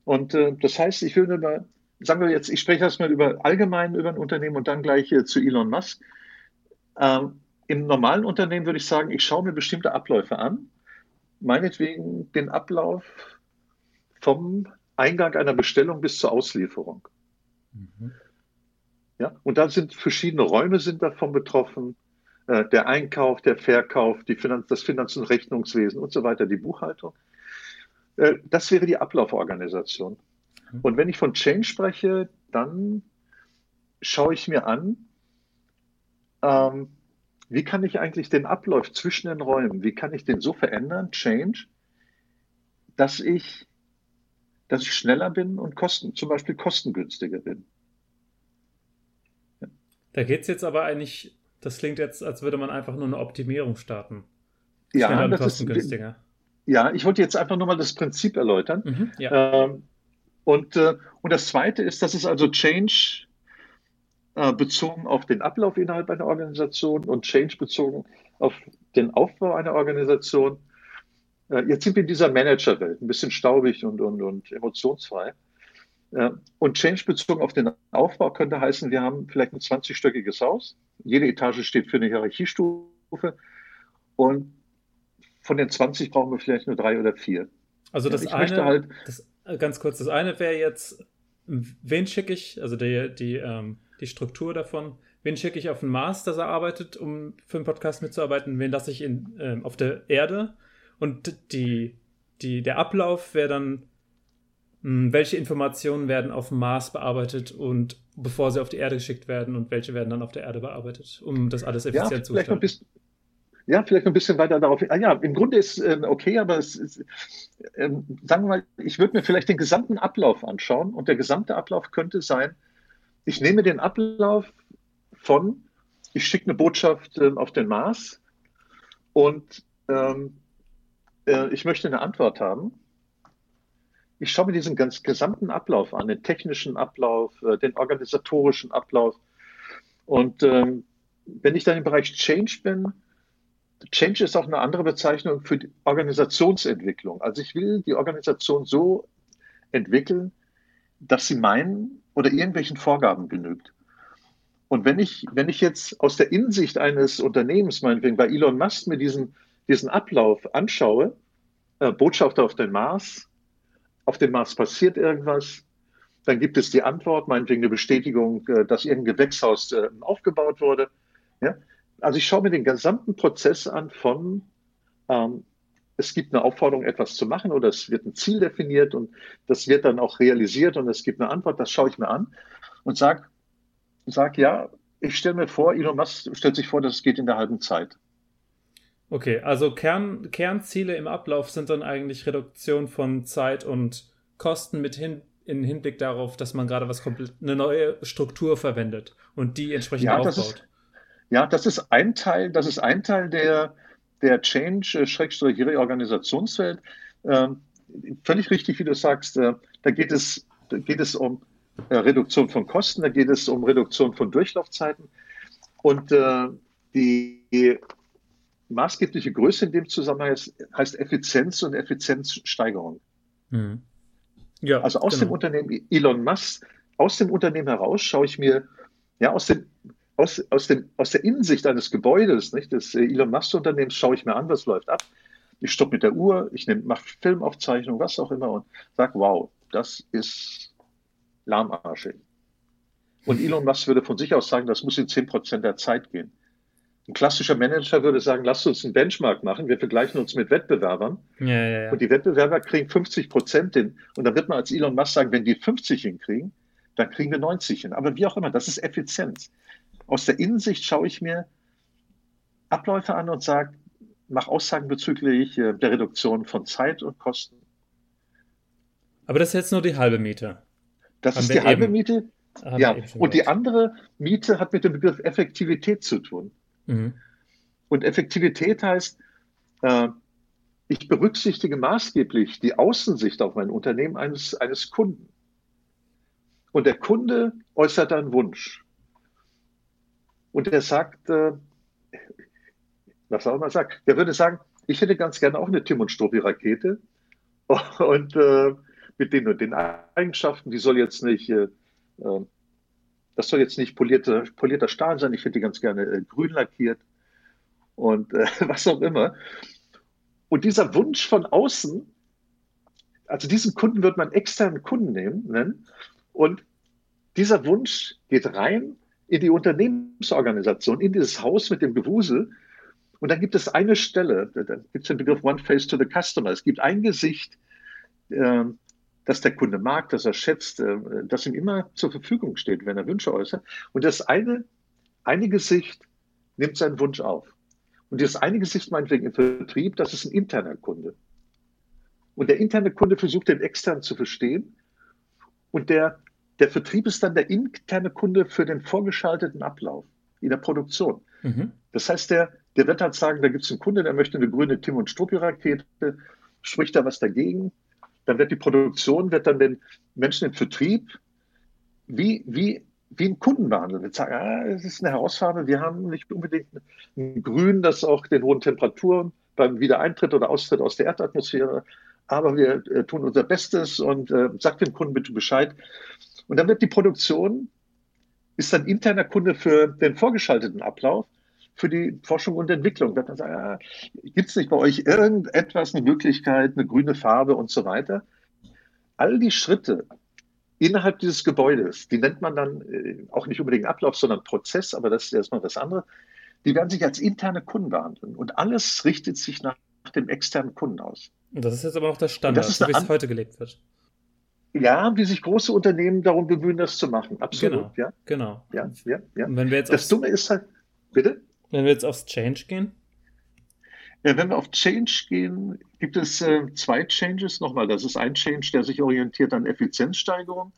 Und äh, das heißt, ich würde mal, sagen wir jetzt, ich spreche erstmal über allgemein über ein Unternehmen und dann gleich äh, zu Elon Musk. Ähm, Im normalen Unternehmen würde ich sagen, ich schaue mir bestimmte Abläufe an. Meinetwegen den Ablauf vom Eingang einer Bestellung bis zur Auslieferung. Mhm. Ja, und da sind verschiedene Räume sind davon betroffen. Äh, der Einkauf, der Verkauf, die Finanz-, das Finanz- und Rechnungswesen und so weiter, die Buchhaltung. Äh, das wäre die Ablauforganisation. Mhm. Und wenn ich von Change spreche, dann schaue ich mir an, ähm, wie kann ich eigentlich den Ablauf zwischen den Räumen, wie kann ich den so verändern, Change, dass ich, dass ich schneller bin und kosten, zum Beispiel kostengünstiger bin. Ja. Da geht es jetzt aber eigentlich, das klingt jetzt, als würde man einfach nur eine Optimierung starten. Schneller ja, und kostengünstiger. Ist, ja, ich wollte jetzt einfach nur mal das Prinzip erläutern. Mhm, ja. ähm, und, äh, und das Zweite ist, dass es also Change bezogen auf den Ablauf innerhalb einer Organisation und Change bezogen auf den Aufbau einer Organisation. Äh, jetzt sind wir in dieser Managerwelt, ein bisschen staubig und, und, und emotionsfrei. Äh, und Change bezogen auf den Aufbau könnte heißen, wir haben vielleicht ein 20-stöckiges Haus. Jede Etage steht für eine Hierarchiestufe. Und von den 20 brauchen wir vielleicht nur drei oder vier. Also das ja, eine, halt, das, äh, ganz kurz, das eine wäre jetzt, wen schicke ich, also die, die, ähm, die Struktur davon, wen schicke ich auf den Mars, dass er arbeitet, um für einen Podcast mitzuarbeiten, wen lasse ich in, ähm, auf der Erde und die, die, der Ablauf wäre dann, mh, hm, welche Informationen werden auf dem Mars bearbeitet und bevor sie auf die Erde geschickt werden und welche werden dann auf der Erde bearbeitet, um das alles effizient ja, zu gestalten. Ja, vielleicht ein bisschen weiter darauf. Ah, ja, im Grunde ist ähm, okay, aber es ist, ähm, sagen wir mal, ich würde mir vielleicht den gesamten Ablauf anschauen und der gesamte Ablauf könnte sein, ich nehme den Ablauf von, ich schicke eine Botschaft ähm, auf den Mars und ähm, äh, ich möchte eine Antwort haben. Ich schaue mir diesen ganz gesamten Ablauf an, den technischen Ablauf, äh, den organisatorischen Ablauf. Und ähm, wenn ich dann im Bereich Change bin, Change ist auch eine andere Bezeichnung für die Organisationsentwicklung. Also ich will die Organisation so entwickeln, dass sie meinen oder irgendwelchen Vorgaben genügt. Und wenn ich, wenn ich jetzt aus der Insicht eines Unternehmens, meinetwegen bei Elon Musk, mir diesen, diesen Ablauf anschaue, äh, Botschafter auf den Mars, auf dem Mars passiert irgendwas, dann gibt es die Antwort, meinetwegen eine Bestätigung, äh, dass irgendein Gewächshaus äh, aufgebaut wurde. Ja? Also ich schaue mir den gesamten Prozess an von, ähm, es gibt eine Aufforderung, etwas zu machen oder es wird ein Ziel definiert und das wird dann auch realisiert und es gibt eine Antwort, das schaue ich mir an und sage, sag, ja, ich stelle mir vor, Elon Musk stellt sich vor, dass es geht in der halben Zeit. Okay, also Kern, Kernziele im Ablauf sind dann eigentlich Reduktion von Zeit und Kosten mit hin, in Hinblick darauf, dass man gerade was komplett, eine neue Struktur verwendet und die entsprechend ja, aufbaut. Ist, ja, das ist ein Teil, das ist ein Teil der, der Change-Reorganisationswelt. Äh, völlig richtig, wie du sagst, äh, da geht es, da geht es um äh, Reduktion von Kosten, da geht es um Reduktion von Durchlaufzeiten. Und die, maßgebliche Größe in dem Zusammenhang ist, heißt Effizienz und Effizienzsteigerung. Mhm. Ja, also aus genau. dem Unternehmen Elon Musk, aus dem Unternehmen heraus schaue ich mir, ja, aus dem aus, aus, dem, aus der Innensicht eines Gebäudes, nicht, des äh, Elon Musk-Unternehmens, schaue ich mir an, was läuft ab. Ich stoppe mit der Uhr, ich mache Filmaufzeichnung, was auch immer und sage, wow, das ist lahmarschig. Und Elon Musk würde von sich aus sagen, das muss in 10% der Zeit gehen. Ein klassischer Manager würde sagen, lasst uns einen Benchmark machen, wir vergleichen uns mit Wettbewerbern. Ja, ja, ja. Und die Wettbewerber kriegen 50 Prozent hin. Und dann wird man als Elon Musk sagen, wenn die 50 hinkriegen, dann kriegen wir 90 hin. Aber wie auch immer, das ist Effizienz. Aus der Innensicht schaue ich mir Abläufe an und sage, mache Aussagen bezüglich äh, der Reduktion von Zeit und Kosten. Aber das ist jetzt nur die halbe Miete. Das Haben ist die halbe Miete. ja, und die andere Miete hat mit dem Begriff Effektivität zu tun. Mhm. Und Effektivität heißt, äh, ich berücksichtige maßgeblich die Außensicht auf mein Unternehmen eines, eines Kunden. Und der Kunde äußert einen Wunsch. Und er sagt, äh, was soll man sagen? Der würde sagen, ich hätte ganz gerne auch eine Tim und Struppi Rakete. Und äh, mit den und den Eigenschaften, die soll jetzt nicht, äh, äh, das soll jetzt nicht polierter, polierter Stahl sein, ich hätte die ganz gerne äh, grün lackiert und äh, was auch immer. Und dieser Wunsch von außen, also diesen Kunden wird man externen Kunden nehmen, nennen, und dieser Wunsch geht rein in die Unternehmensorganisation, in dieses Haus mit dem Gewusel. Und dann gibt es eine Stelle, da gibt es den Begriff One Face to the Customer. Es gibt ein Gesicht, äh, das der Kunde mag, das er schätzt, äh, das ihm immer zur Verfügung steht, wenn er Wünsche äußert. Und das eine, eine Gesicht nimmt seinen Wunsch auf. Und das eine Gesicht meinetwegen im Vertrieb, das ist ein interner Kunde. Und der interne Kunde versucht den externen zu verstehen. Und der der Vertrieb ist dann der interne Kunde für den vorgeschalteten Ablauf in der Produktion. Mhm. Das heißt, der, der wird halt sagen, da gibt es einen Kunde, der möchte eine grüne Tim- und Struppi-Rakete, spricht da was dagegen. Dann wird die Produktion, wird dann den Menschen im Vertrieb wie, wie, wie einen Kunden behandeln. Wir sagen, ah, das ist eine Herausforderung, wir haben nicht unbedingt ein Grün, das auch den hohen Temperaturen beim Wiedereintritt oder Austritt aus der Erdatmosphäre, aber wir äh, tun unser Bestes und äh, sagt dem Kunden bitte Bescheid. Und dann wird die Produktion, ist dann interner Kunde für den vorgeschalteten Ablauf, für die Forschung und Entwicklung. Wird dann sagen, ah, gibt es nicht bei euch irgendetwas, eine Möglichkeit, eine grüne Farbe und so weiter? All die Schritte innerhalb dieses Gebäudes, die nennt man dann äh, auch nicht unbedingt Ablauf, sondern Prozess, aber das ist erstmal das andere, die werden sich als interne Kunden behandeln. Und alles richtet sich nach dem externen Kunden aus. Und das ist jetzt aber auch der Standard, so wie es heute gelebt wird. Ja, wie sich große Unternehmen darum bemühen, das zu machen. Absolut. Genau. Ja. Genau. Ja, ja, ja. Und wenn wir jetzt das Dumme ist halt, bitte? Wenn wir jetzt aufs Change gehen? Ja, wenn wir auf Change gehen, gibt es äh, zwei Changes nochmal. Das ist ein Change, der sich orientiert an Effizienzsteigerung.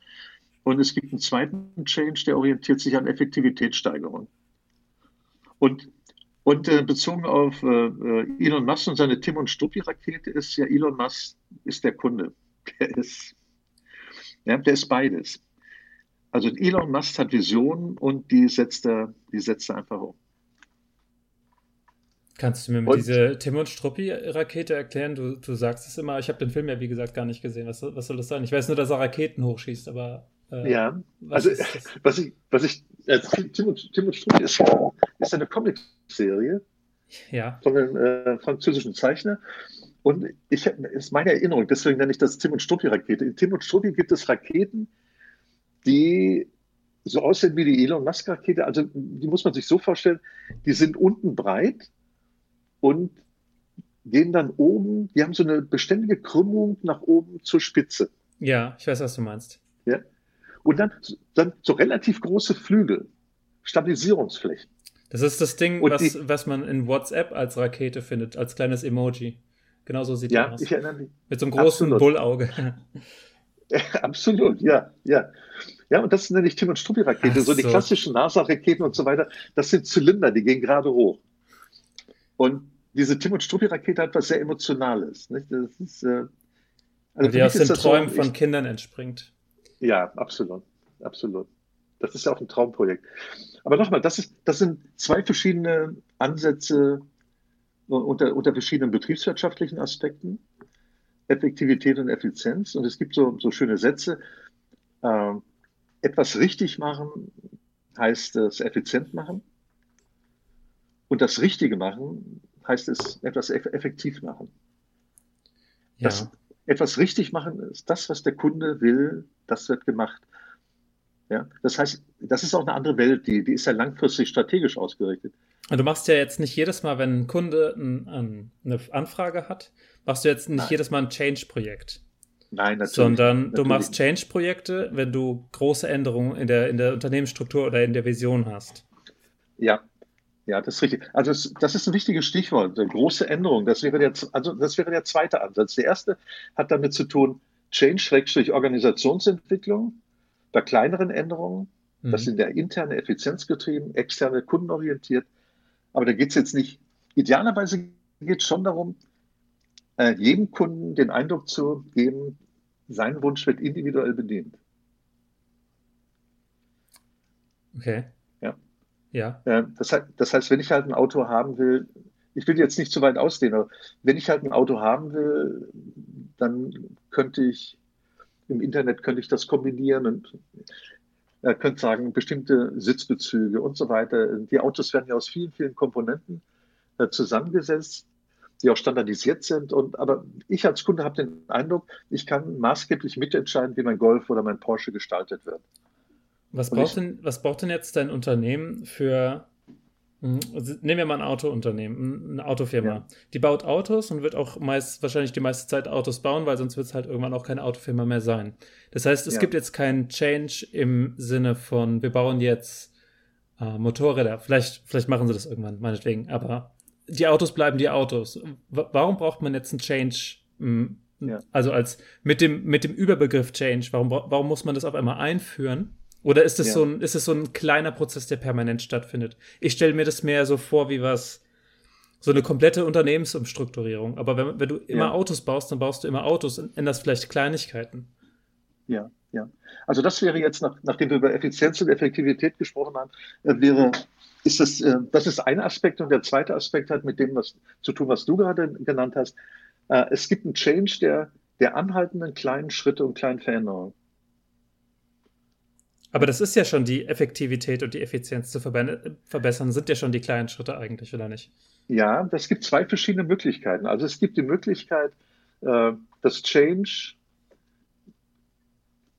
Und es gibt einen zweiten Change, der orientiert sich an Effektivitätssteigerung. Und, und äh, bezogen auf äh, äh Elon Musk und seine Tim und Struppi-Rakete ist ja Elon Musk ist der Kunde. Der ist ja, der ist beides. Also Elon Musk hat Visionen und die setzt er, die setzt er einfach um. Kannst du mir und, diese Tim und Struppi-Rakete erklären? Du, du sagst es immer, ich habe den Film ja wie gesagt gar nicht gesehen. Was, was soll das sein? Ich weiß nur, dass er Raketen hochschießt, aber. Äh, ja, also was ich, was ich, äh, Tim, und, Tim und Struppi ist, ist eine Comic-Serie ja. von einem äh, französischen Zeichner. Und ich ist meine Erinnerung, deswegen nenne ich das Tim und Struppi-Rakete. In Tim und Struppi gibt es Raketen, die so aussehen wie die Elon Musk-Rakete. Also die muss man sich so vorstellen, die sind unten breit und gehen dann oben, die haben so eine beständige Krümmung nach oben zur Spitze. Ja, ich weiß, was du meinst. Ja. Und dann, dann so relativ große Flügel, Stabilisierungsflächen. Das ist das Ding, was, die, was man in WhatsApp als Rakete findet, als kleines Emoji. Genau so sieht ja, er aus. Ich erinnere mich. Mit so einem großen Absolut. Bullauge. Absolut, ja, ja. Ja, und das nenne ich Tim und Struppi-Rakete. So. so die klassischen NASA-Raketen und so weiter, das sind Zylinder, die gehen gerade hoch. Und diese Tim und Struppi-Rakete hat was sehr Emotionales. Nicht? Das ist, äh, also die aus den Träumen so, von ich, Kindern entspringt. Ja, absolut, absolut. Das ist ja auch ein Traumprojekt. Aber nochmal, das, ist, das sind zwei verschiedene Ansätze, unter, unter verschiedenen betriebswirtschaftlichen Aspekten, Effektivität und Effizienz. Und es gibt so, so schöne Sätze. Äh, etwas richtig machen heißt es effizient machen. Und das Richtige machen heißt es etwas effektiv machen. Ja. Das, etwas richtig machen ist das, was der Kunde will, das wird gemacht. Ja, das heißt, das ist auch eine andere Welt, die, die ist ja langfristig strategisch ausgerichtet. Du machst ja jetzt nicht jedes Mal, wenn ein Kunde ein, ein, eine Anfrage hat, machst du jetzt nicht Nein. jedes Mal ein Change-Projekt. Nein, natürlich. Sondern natürlich. du machst Change-Projekte, wenn du große Änderungen in der, in der Unternehmensstruktur oder in der Vision hast. Ja, ja, das ist richtig. Also das, das ist ein wichtiges Stichwort, große Änderung. Das wäre der, also das wäre der zweite Ansatz. Der erste hat damit zu tun, Change-Organisationsentwicklung bei kleineren Änderungen. Das mhm. sind ja interne Effizienz getrieben, externe kundenorientiert. Aber da geht es jetzt nicht, idealerweise geht es schon darum, äh, jedem Kunden den Eindruck zu geben, sein Wunsch wird individuell bedient. Okay. Ja. Ja. Äh, das, heißt, das heißt, wenn ich halt ein Auto haben will, ich will jetzt nicht zu weit ausdehnen, aber wenn ich halt ein Auto haben will, dann könnte ich im Internet könnte ich das kombinieren und äh, könnte sagen, bestimmte Sitzbezüge und so weiter. Die Autos werden ja aus vielen, vielen Komponenten äh, zusammengesetzt, die auch standardisiert sind. Und, aber ich als Kunde habe den Eindruck, ich kann maßgeblich mitentscheiden, wie mein Golf oder mein Porsche gestaltet wird. Was braucht, denn, was braucht denn jetzt dein Unternehmen für also nehmen wir mal ein Autounternehmen, eine Autofirma. Ja. Die baut Autos und wird auch meist wahrscheinlich die meiste Zeit Autos bauen, weil sonst wird es halt irgendwann auch keine Autofirma mehr sein. Das heißt, es ja. gibt jetzt keinen Change im Sinne von, wir bauen jetzt äh, Motorräder. Vielleicht, vielleicht machen sie das irgendwann, meinetwegen. Aber die Autos bleiben die Autos. W warum braucht man jetzt einen Change? Hm, ja. Also als mit dem, mit dem Überbegriff Change, warum, warum muss man das auf einmal einführen? Oder ist es, ja. so ein, ist es so ein kleiner Prozess, der permanent stattfindet? Ich stelle mir das mehr so vor, wie was, so eine komplette Unternehmensumstrukturierung. Aber wenn, wenn du immer ja. Autos baust, dann baust du immer Autos und änderst vielleicht Kleinigkeiten. Ja, ja. Also das wäre jetzt, nach, nachdem wir über Effizienz und Effektivität gesprochen haben, äh, wäre, ist das, äh, das ist ein Aspekt und der zweite Aspekt hat mit dem was zu tun, was du gerade genannt hast. Äh, es gibt einen Change der, der anhaltenden kleinen Schritte und kleinen Veränderungen. Aber das ist ja schon die Effektivität und die Effizienz zu verbessern, sind ja schon die kleinen Schritte eigentlich, oder nicht? Ja, es gibt zwei verschiedene Möglichkeiten. Also es gibt die Möglichkeit, äh, das Change,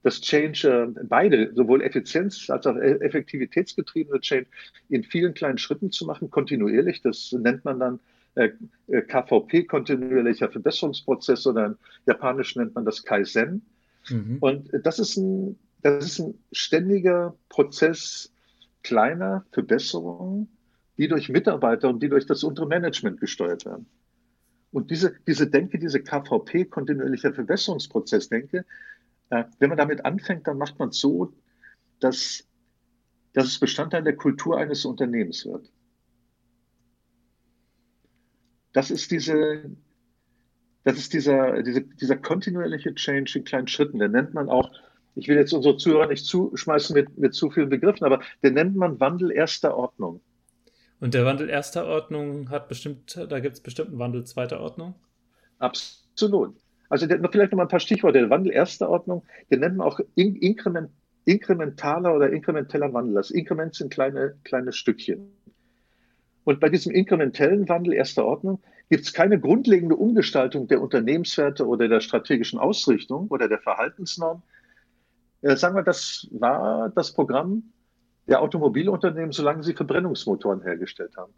das Change, äh, beide, sowohl Effizienz als auch e-, effektivitätsgetriebene Change in vielen kleinen Schritten zu machen, kontinuierlich. Das nennt man dann äh, KVP, kontinuierlicher Verbesserungsprozess, oder im Japanischen nennt man das Kaizen. Mhm. Und das ist ein das ist ein ständiger Prozess kleiner Verbesserungen, die durch Mitarbeiter und die durch das untere Management gesteuert werden. Und diese, diese Denke, diese KVP, kontinuierlicher Verbesserungsprozess, denke, äh, wenn man damit anfängt, dann macht man es so, dass, dass es Bestandteil der Kultur eines Unternehmens wird. Das ist diese, das ist dieser, diese, dieser kontinuierliche Change in kleinen Schritten. Den nennt man auch ich will jetzt unsere Zuhörer nicht zuschmeißen mit, mit zu vielen Begriffen, aber den nennt man Wandel erster Ordnung. Und der Wandel erster Ordnung hat bestimmt, da gibt es bestimmt einen Wandel zweiter Ordnung? Absolut. Also der, vielleicht noch mal ein paar Stichworte. Der Wandel erster Ordnung, den nennt man auch in, Inkrement, inkrementaler oder inkrementeller Wandel. Das Inkrement sind kleine, kleine Stückchen. Und bei diesem inkrementellen Wandel erster Ordnung gibt es keine grundlegende Umgestaltung der Unternehmenswerte oder der strategischen Ausrichtung oder der Verhaltensnorm, äh, sagen wir, das war das Programm der Automobilunternehmen, solange sie Verbrennungsmotoren hergestellt haben.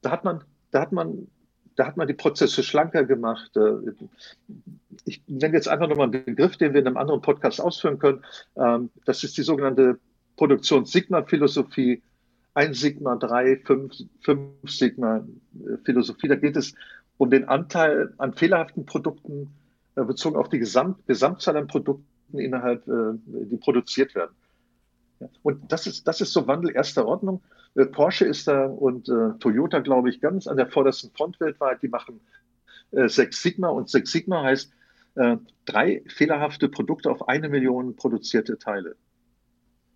Da hat man, da hat man, da hat man die Prozesse schlanker gemacht. Äh, ich nenne jetzt einfach nochmal einen Begriff, den wir in einem anderen Podcast ausführen können. Ähm, das ist die sogenannte Produktions-Sigma-Philosophie. Ein Sigma, drei, fünf, fünf Sigma-Philosophie. Da geht es um den Anteil an fehlerhaften Produkten äh, bezogen auf die Gesamt, Gesamtzahl an Produkten innerhalb, äh, die produziert werden. Und das ist, das ist so Wandel erster Ordnung. Äh, Porsche ist da und äh, Toyota, glaube ich, ganz an der vordersten Front weltweit. Die machen äh, Six Sigma und Six Sigma heißt äh, drei fehlerhafte Produkte auf eine Million produzierte Teile.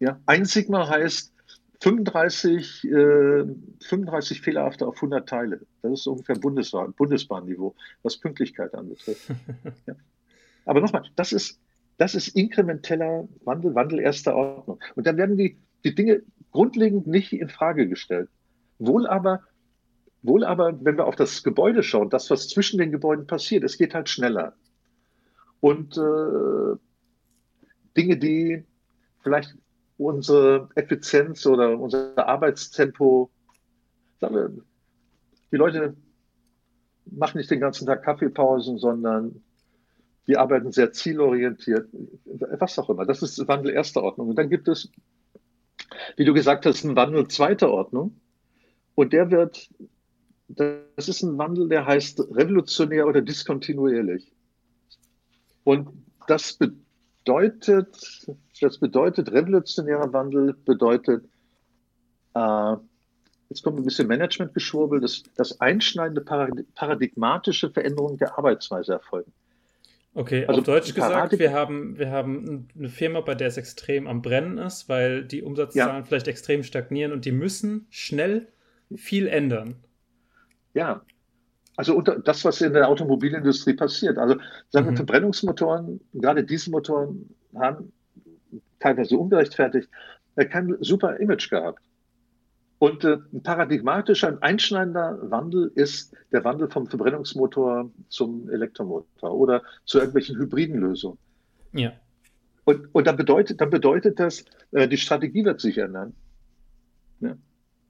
Ja, ein Sigma heißt 35, äh, 35 fehlerhafte auf 100 Teile. Das ist ungefähr Bundesbahn, Bundesbahnniveau, was Pünktlichkeit anbetrifft. ja. Aber nochmal, das ist, das ist inkrementeller Wandel, Wandel erster Ordnung. Und dann werden die, die Dinge grundlegend nicht in Frage gestellt. Wohl aber, wohl aber, wenn wir auf das Gebäude schauen, das, was zwischen den Gebäuden passiert, es geht halt schneller. Und äh, Dinge, die vielleicht unsere Effizienz oder unser Arbeitstempo, sagen wir, die Leute machen nicht den ganzen Tag Kaffeepausen, sondern die arbeiten sehr zielorientiert, was auch immer. Das ist Wandel erster Ordnung. Und dann gibt es, wie du gesagt hast, einen Wandel zweiter Ordnung. Und der wird, das ist ein Wandel, der heißt revolutionär oder diskontinuierlich. Und das bedeutet, das bedeutet, revolutionärer Wandel bedeutet, äh, jetzt kommt ein bisschen Managementgeschwurbel, dass, dass einschneidende paradigmatische Veränderungen der Arbeitsweise erfolgen. Okay, also auf Deutsch gesagt, wir haben, wir haben eine Firma, bei der es extrem am Brennen ist, weil die Umsatzzahlen ja. vielleicht extrem stagnieren und die müssen schnell viel ändern. Ja, Also unter, das, was in der Automobilindustrie passiert. Also sagen wir, mhm. Verbrennungsmotoren, gerade Dieselmotoren haben teilweise ungerechtfertigt kein super Image gehabt. Und äh, ein paradigmatischer, ein einschneidender Wandel ist der Wandel vom Verbrennungsmotor zum Elektromotor oder zu irgendwelchen hybriden Lösungen. Ja. Und, und dann, bedeutet, dann bedeutet das, äh, die Strategie wird sich ändern. Ja.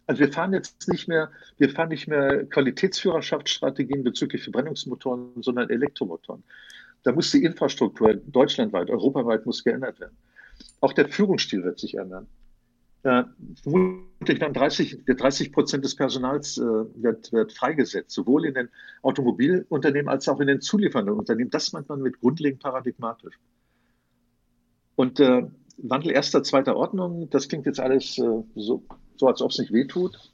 Also wir fahren jetzt nicht mehr, wir fahren nicht mehr Qualitätsführerschaftsstrategien bezüglich Verbrennungsmotoren, sondern Elektromotoren. Da muss die Infrastruktur deutschlandweit, europaweit muss geändert werden. Auch der Führungsstil wird sich ändern. Vermutlich dann 30, 30 Prozent des Personals äh, wird, wird freigesetzt, sowohl in den Automobilunternehmen als auch in den zuliefernden Unternehmen. Das meint man mit grundlegend paradigmatisch. Und äh, Wandel erster, zweiter Ordnung, das klingt jetzt alles äh, so, so, als ob es nicht wehtut.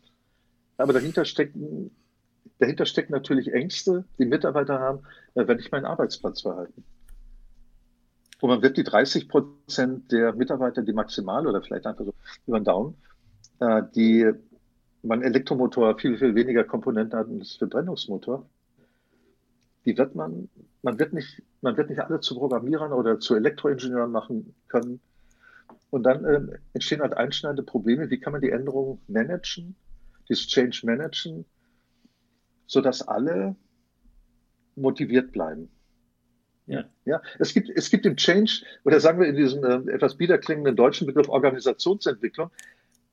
Aber dahinter stecken, dahinter stecken natürlich Ängste, die Mitarbeiter haben, wenn ich meinen Arbeitsplatz verhalte. Und man wird die 30 Prozent der Mitarbeiter, die maximal oder vielleicht einfach so über den Daumen, äh, die man Elektromotor viel, viel weniger Komponenten hat als Verbrennungsmotor, die wird man, man wird nicht, man wird nicht alle zu Programmierern oder zu Elektroingenieuren machen können. Und dann äh, entstehen halt einschneidende Probleme. Wie kann man die Änderungen managen, dieses Change managen, sodass alle motiviert bleiben? Ja. ja, es gibt, es gibt im Change, oder sagen wir in diesem äh, etwas biederklingenden deutschen Begriff Organisationsentwicklung,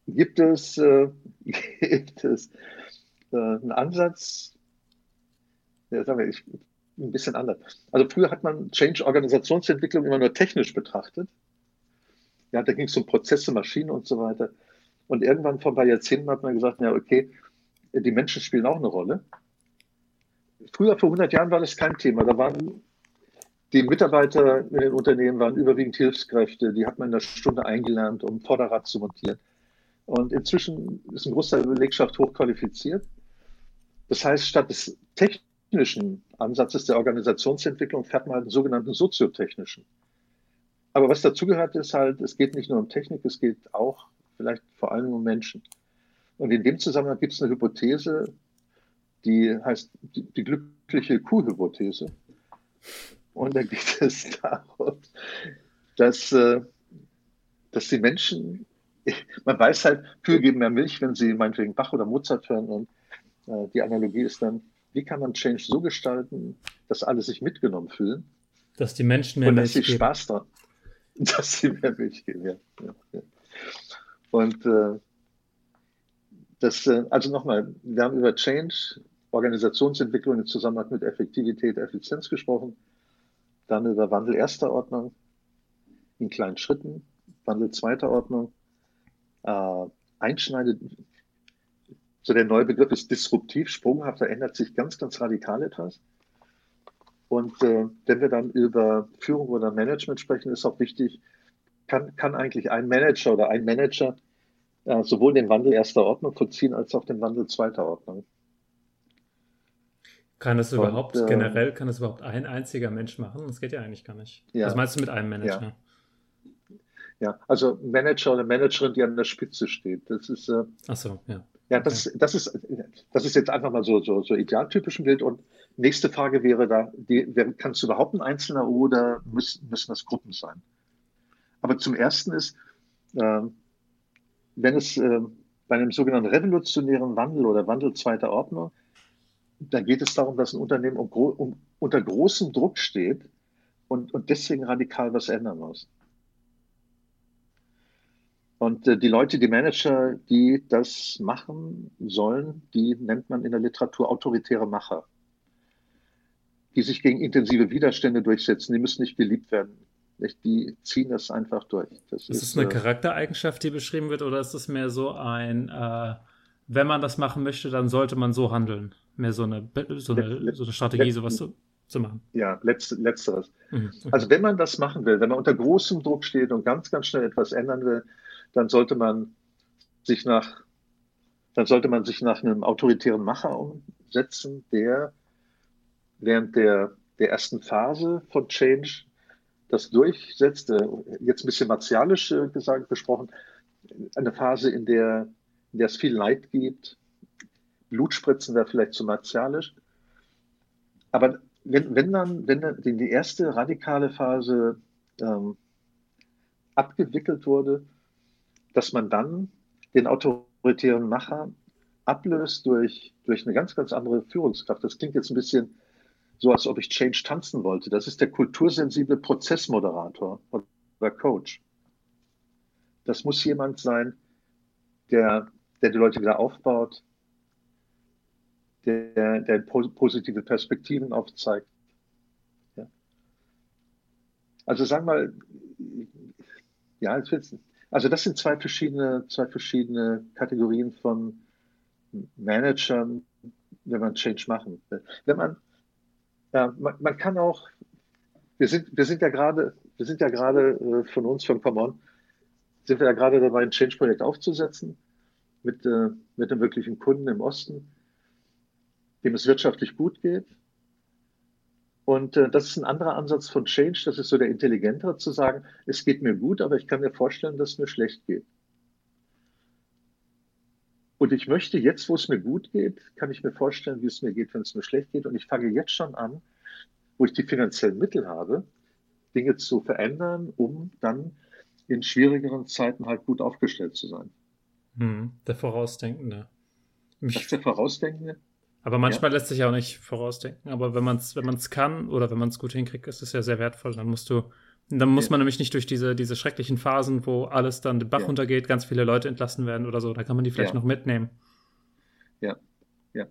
gibt es, äh, gibt es äh, einen Ansatz, ja, sagen wir, ich, ein bisschen anders. Also früher hat man Change-Organisationsentwicklung immer nur technisch betrachtet. Ja, da ging es um Prozesse, Maschinen und so weiter. Und irgendwann vor ein paar Jahrzehnten hat man gesagt, ja, okay, die Menschen spielen auch eine Rolle. Früher, vor 100 Jahren, war das kein Thema. Da waren die Mitarbeiter in den Unternehmen waren überwiegend Hilfskräfte. Die hat man in einer Stunde eingelernt, um Vorderrad zu montieren. Und inzwischen ist ein Großteil der Belegschaft hochqualifiziert. Das heißt, statt des technischen Ansatzes der Organisationsentwicklung fährt man halt einen sogenannten soziotechnischen. Aber was dazugehört, ist halt, es geht nicht nur um Technik, es geht auch vielleicht vor allem um Menschen. Und in dem Zusammenhang gibt es eine Hypothese, die heißt die, die glückliche Kuh-Hypothese. Und da geht es darum, dass, äh, dass die Menschen, man weiß halt, Kühe geben mehr Milch, wenn sie meinetwegen Bach oder Mozart hören. Und äh, die Analogie ist dann, wie kann man Change so gestalten, dass alle sich mitgenommen fühlen? Dass die Menschen mehr und Milch geben. dass sie Spaß daran, dass sie mehr Milch geben. Ja. ja. Und äh, das, äh, also nochmal, wir haben über Change, Organisationsentwicklung im Zusammenhang mit Effektivität, Effizienz gesprochen dann über Wandel erster Ordnung in kleinen Schritten, Wandel zweiter Ordnung, äh, einschneidet. So der neue Begriff ist disruptiv, sprunghaft, da ändert sich ganz, ganz radikal etwas. Und äh, wenn wir dann über Führung oder Management sprechen, ist auch wichtig, kann, kann eigentlich ein Manager oder ein Manager äh, sowohl den Wandel erster Ordnung vollziehen als auch den Wandel zweiter Ordnung. Kann das überhaupt, und, äh, generell, kann das überhaupt ein einziger Mensch machen? Das geht ja eigentlich gar nicht. Ja, Was meinst du mit einem Manager? Ja. Ja, also Manager oder Managerin, die an der Spitze steht. Das ist. Äh, Ach so, ja. Ja, das, okay. das, ist, das ist jetzt einfach mal so, so, so idealtypisch ein Bild. Und nächste Frage wäre da, die, kannst du überhaupt ein Einzelner oder müssen, müssen das Gruppen sein? Aber zum Ersten ist, äh, wenn es äh, bei einem sogenannten revolutionären Wandel oder Wandel zweiter Ordnung da geht es darum, dass ein Unternehmen um, um, unter großem Druck steht und, und deswegen radikal was ändern muss. Und äh, die Leute, die Manager, die das machen sollen, die nennt man in der Literatur autoritäre Macher, die sich gegen intensive Widerstände durchsetzen. Die müssen nicht geliebt werden. Nicht? Die ziehen das einfach durch. Das ist, ist das eine äh, Charaktereigenschaft, die beschrieben wird, oder ist das mehr so ein, äh, wenn man das machen möchte, dann sollte man so handeln? Mehr so eine, so eine, so eine Strategie, sowas zu, zu machen. Ja, letzt, letzteres. Mhm, okay. Also wenn man das machen will, wenn man unter großem Druck steht und ganz, ganz schnell etwas ändern will, dann sollte man sich nach, dann sollte man sich nach einem autoritären Macher umsetzen, der während der, der ersten Phase von Change das durchsetzt, äh, jetzt ein bisschen martialisch äh, gesagt, besprochen, eine Phase, in der, in der es viel Leid gibt, Blutspritzen wäre vielleicht zu martialisch. aber wenn, wenn dann, wenn dann die erste radikale Phase ähm, abgewickelt wurde, dass man dann den autoritären Macher ablöst durch, durch eine ganz, ganz andere Führungskraft. Das klingt jetzt ein bisschen so, als ob ich Change tanzen wollte. Das ist der kultursensible Prozessmoderator oder Coach. Das muss jemand sein, der, der die Leute wieder aufbaut, der, der positive Perspektiven aufzeigt. Ja. Also sagen wir mal, ja, also das sind zwei verschiedene, zwei verschiedene Kategorien von Managern, wenn man Change machen will. Wenn man, ja, man, man, kann auch, wir sind, wir sind ja gerade, wir sind ja gerade äh, von uns, von Common, sind wir ja gerade dabei, ein Change-Projekt aufzusetzen mit, äh, mit einem wirklichen Kunden im Osten, dem es wirtschaftlich gut geht. Und äh, das ist ein anderer Ansatz von Change, das ist so der intelligentere zu sagen, es geht mir gut, aber ich kann mir vorstellen, dass es mir schlecht geht. Und ich möchte jetzt, wo es mir gut geht, kann ich mir vorstellen, wie es mir geht, wenn es mir schlecht geht. Und ich fange jetzt schon an, wo ich die finanziellen Mittel habe, Dinge zu verändern, um dann in schwierigeren Zeiten halt gut aufgestellt zu sein. Hm, der Vorausdenkende. Mich, das ist der Vorausdenkende. Aber manchmal ja. lässt sich auch nicht vorausdenken. Aber wenn man es wenn man's kann oder wenn man es gut hinkriegt, ist es ja sehr wertvoll. Dann musst du, dann muss ja. man nämlich nicht durch diese, diese schrecklichen Phasen, wo alles dann den Bach ja. runtergeht, ganz viele Leute entlassen werden oder so. Da kann man die vielleicht noch mitnehmen. Ja, ja.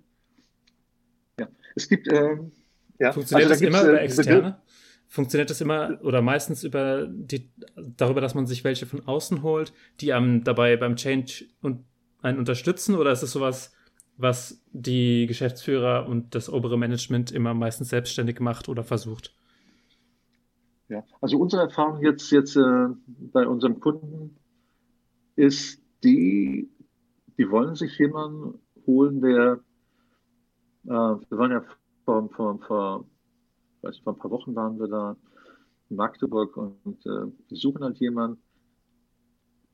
Ja. Es gibt, ähm, ja. Funktioniert also, da das immer über äh, Externe? Funktioniert das immer oder meistens über die, darüber, dass man sich welche von außen holt, die einem dabei beim Change und einen unterstützen? Oder ist es sowas, was die Geschäftsführer und das obere Management immer meistens selbstständig macht oder versucht? Ja, also unsere Erfahrung jetzt, jetzt äh, bei unserem Kunden ist die, die wollen sich jemanden holen, der, äh, wir waren ja vor, vor, vor weiß vor ein paar Wochen waren wir da in Magdeburg und äh, die suchen halt jemanden,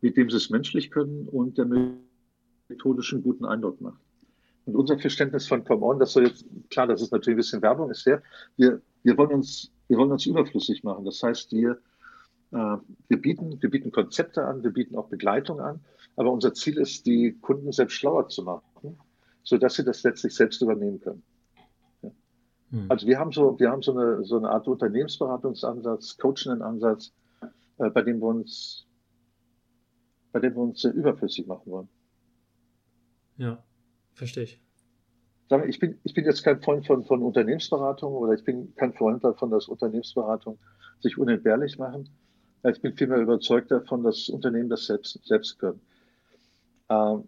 mit dem sie es menschlich können und der methodischen guten Eindruck macht. Und unser Verständnis von Come On, das soll jetzt, klar, das ist natürlich ein bisschen Werbung, ist der, wir, wir wollen uns, wir wollen uns überflüssig machen. Das heißt, wir, äh, wir bieten, wir bieten Konzepte an, wir bieten auch Begleitung an, aber unser Ziel ist, die Kunden selbst schlauer zu machen, sodass sie das letztlich selbst übernehmen können. Hm. Also wir haben so, wir haben so eine, so eine Art Unternehmensberatungsansatz, Coaching-Ansatz, äh, bei dem wir uns, bei dem wir uns äh, überflüssig machen wollen. Ja, verstehe ich. Ich bin, ich bin jetzt kein Freund von, von Unternehmensberatung oder ich bin kein Freund davon, dass Unternehmensberatung sich unentbehrlich machen. Ich bin vielmehr überzeugt davon, dass Unternehmen das selbst, selbst können. Ähm,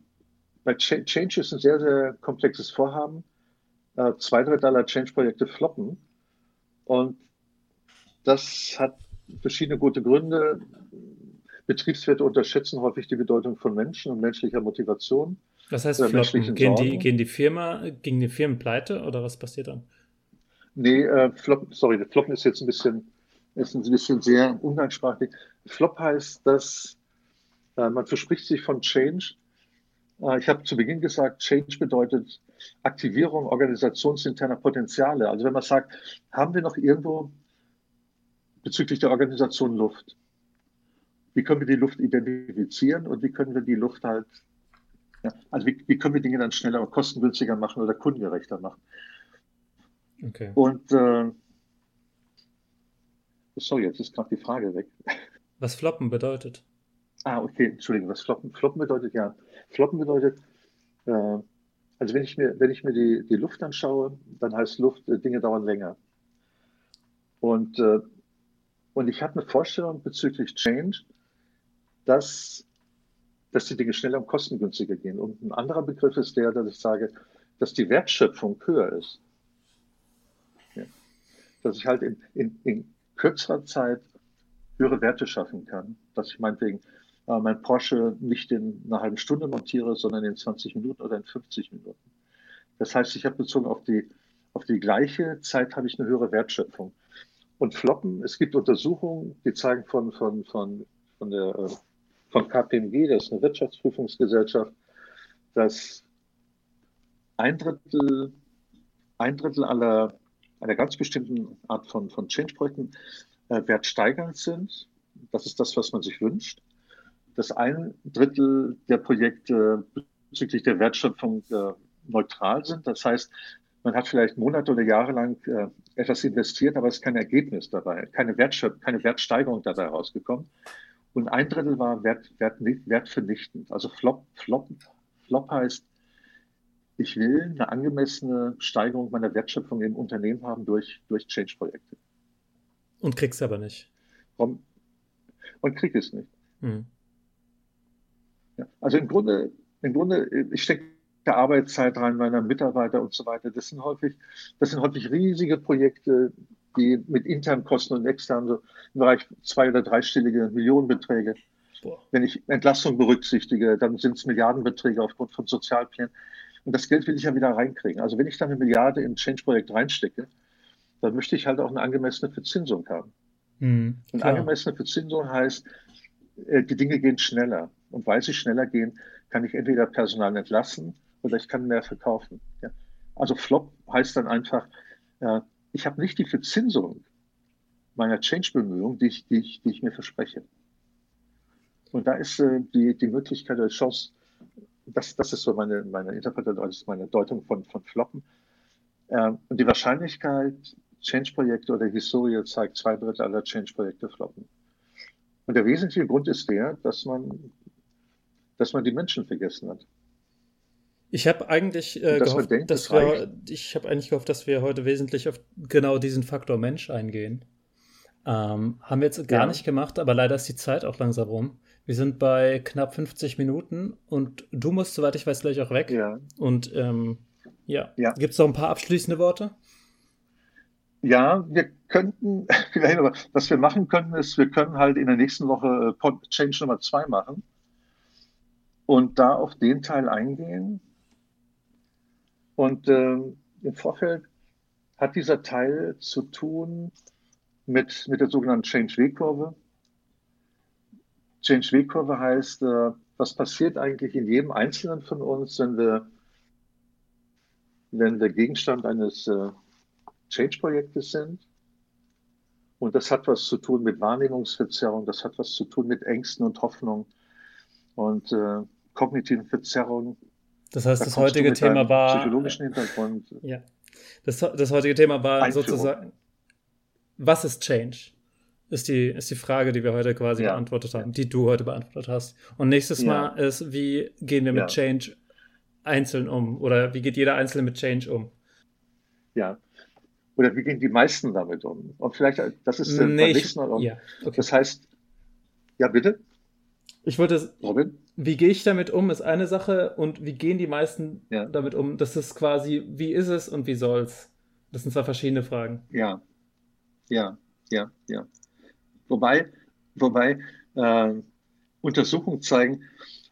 bei Change ist ein sehr, sehr komplexes Vorhaben äh, zwei Drittel aller Change-Projekte floppen. Und das hat verschiedene gute Gründe. Betriebswirte unterschätzen häufig die Bedeutung von Menschen und menschlicher Motivation. Das heißt, floppen. Gehen, die, gehen die Firma, gegen die Firmen pleite oder was passiert dann? Nee, äh, Flop, sorry, Floppen ist jetzt ein bisschen, ist ein bisschen sehr umgangssprachlich. Flop heißt, dass äh, man verspricht sich von Change. Äh, ich habe zu Beginn gesagt, Change bedeutet Aktivierung organisationsinterner Potenziale. Also wenn man sagt, haben wir noch irgendwo bezüglich der Organisation Luft? Wie können wir die Luft identifizieren und wie können wir die Luft halt, ja, also wie, wie, können wir Dinge dann schneller und kostengünstiger machen oder kundengerechter machen? Okay. Und äh, sorry, jetzt ist gerade die Frage weg. Was Floppen bedeutet? Ah, okay, Entschuldigung, was Floppen, Floppen bedeutet, ja. Floppen bedeutet, äh, also wenn ich mir, wenn ich mir die, die Luft anschaue, dann heißt Luft, äh, Dinge dauern länger. Und, äh, und ich habe eine Vorstellung bezüglich Change, dass, dass die Dinge schneller und kostengünstiger gehen. Und ein anderer Begriff ist der, dass ich sage, dass die Wertschöpfung höher ist. Ja. Dass ich halt in, in, in kürzerer Zeit höhere Werte schaffen kann. Dass ich meinetwegen äh, mein Porsche nicht in einer halben Stunde montiere, sondern in 20 Minuten oder in 50 Minuten. Das heißt, ich habe bezogen auf die, auf die gleiche Zeit habe ich eine höhere Wertschöpfung. Und Floppen, es gibt Untersuchungen, die zeigen von, von, von, von, der, äh, von KPMG, das ist eine Wirtschaftsprüfungsgesellschaft, dass ein Drittel, ein Drittel aller, einer ganz bestimmten Art von, von Change-Projekten äh, wertsteigernd sind. Das ist das, was man sich wünscht. Dass ein Drittel der Projekte bezüglich der Wertschöpfung äh, neutral sind. Das heißt, man hat vielleicht Monate oder Jahre lang äh, etwas investiert, aber es ist kein Ergebnis dabei, keine, Wertschöpfung, keine Wertsteigerung dabei rausgekommen. Und ein Drittel war wert, wert, wertvernichtend. Also Flop, Flop, Flop heißt, ich will eine angemessene Steigerung meiner Wertschöpfung im Unternehmen haben durch, durch Change-Projekte. Und kriegst aber nicht. Und, und krieg es nicht. Hm. Ja, also im Grunde, im Grunde, ich stecke der Arbeitszeit rein meiner Mitarbeiter und so weiter. Das sind häufig, das sind häufig riesige Projekte, die mit internen Kosten und externen so im Bereich zwei- oder dreistellige Millionenbeträge. Boah. Wenn ich Entlastung berücksichtige, dann sind es Milliardenbeträge aufgrund von Sozialplänen. Und das Geld will ich ja wieder reinkriegen. Also wenn ich dann eine Milliarde in ein Change-Projekt reinstecke, dann möchte ich halt auch eine angemessene Verzinsung haben. Mhm, und angemessene Verzinsung heißt, äh, die Dinge gehen schneller. Und weil sie schneller gehen, kann ich entweder Personal entlassen oder ich kann mehr verkaufen. Ja. Also Flop heißt dann einfach, äh, ich habe nicht die Verzinsung meiner Change-Bemühungen, die ich, die, ich, die ich mir verspreche. Und da ist äh, die, die Möglichkeit oder Chance, das, das ist so meine, meine Interpretation, meine Deutung von, von Floppen. Äh, und die Wahrscheinlichkeit, Change-Projekte oder Historie zeigt, zwei Drittel aller Change-Projekte floppen. Und der wesentliche Grund ist der, dass man, dass man die Menschen vergessen hat. Ich habe eigentlich äh, gehofft, denkt, dass wir, ich habe eigentlich gehofft, dass wir heute wesentlich auf genau diesen Faktor Mensch eingehen. Ähm, haben wir jetzt gar ja. nicht gemacht, aber leider ist die Zeit auch langsam rum. Wir sind bei knapp 50 Minuten und du musst, soweit ich weiß, gleich auch weg. Ja. Und ähm, ja, ja. gibt es noch ein paar abschließende Worte? Ja, wir könnten, was wir machen könnten, ist, wir können halt in der nächsten Woche äh, Change Nummer zwei machen und da auf den Teil eingehen, und äh, im Vorfeld hat dieser Teil zu tun mit, mit der sogenannten Change-W-Kurve. Change-W-Kurve heißt, äh, was passiert eigentlich in jedem Einzelnen von uns, wenn wir, wenn wir Gegenstand eines äh, Change-Projektes sind. Und das hat was zu tun mit Wahrnehmungsverzerrung, das hat was zu tun mit Ängsten und Hoffnung und äh, kognitiven Verzerrungen. Das heißt, da das heutige Thema war. Psychologischen Hintergrund. Ja. Das, das heutige Thema war Einführung. sozusagen, was ist Change? Ist die, ist die Frage, die wir heute quasi ja. beantwortet haben, die du heute beantwortet hast. Und nächstes ja. Mal ist, wie gehen wir mit ja. Change einzeln um? Oder wie geht jeder Einzelne mit Change um? Ja. Oder wie gehen die meisten damit um? Und vielleicht, das ist nee, um. Ja. Okay. Das heißt, ja, bitte? Ich wollte, Robin? wie gehe ich damit um, ist eine Sache und wie gehen die meisten ja. damit um? Das ist quasi, wie ist es und wie soll's? Das sind zwei verschiedene Fragen. Ja, ja, ja, ja. Wobei, wobei äh, Untersuchungen zeigen,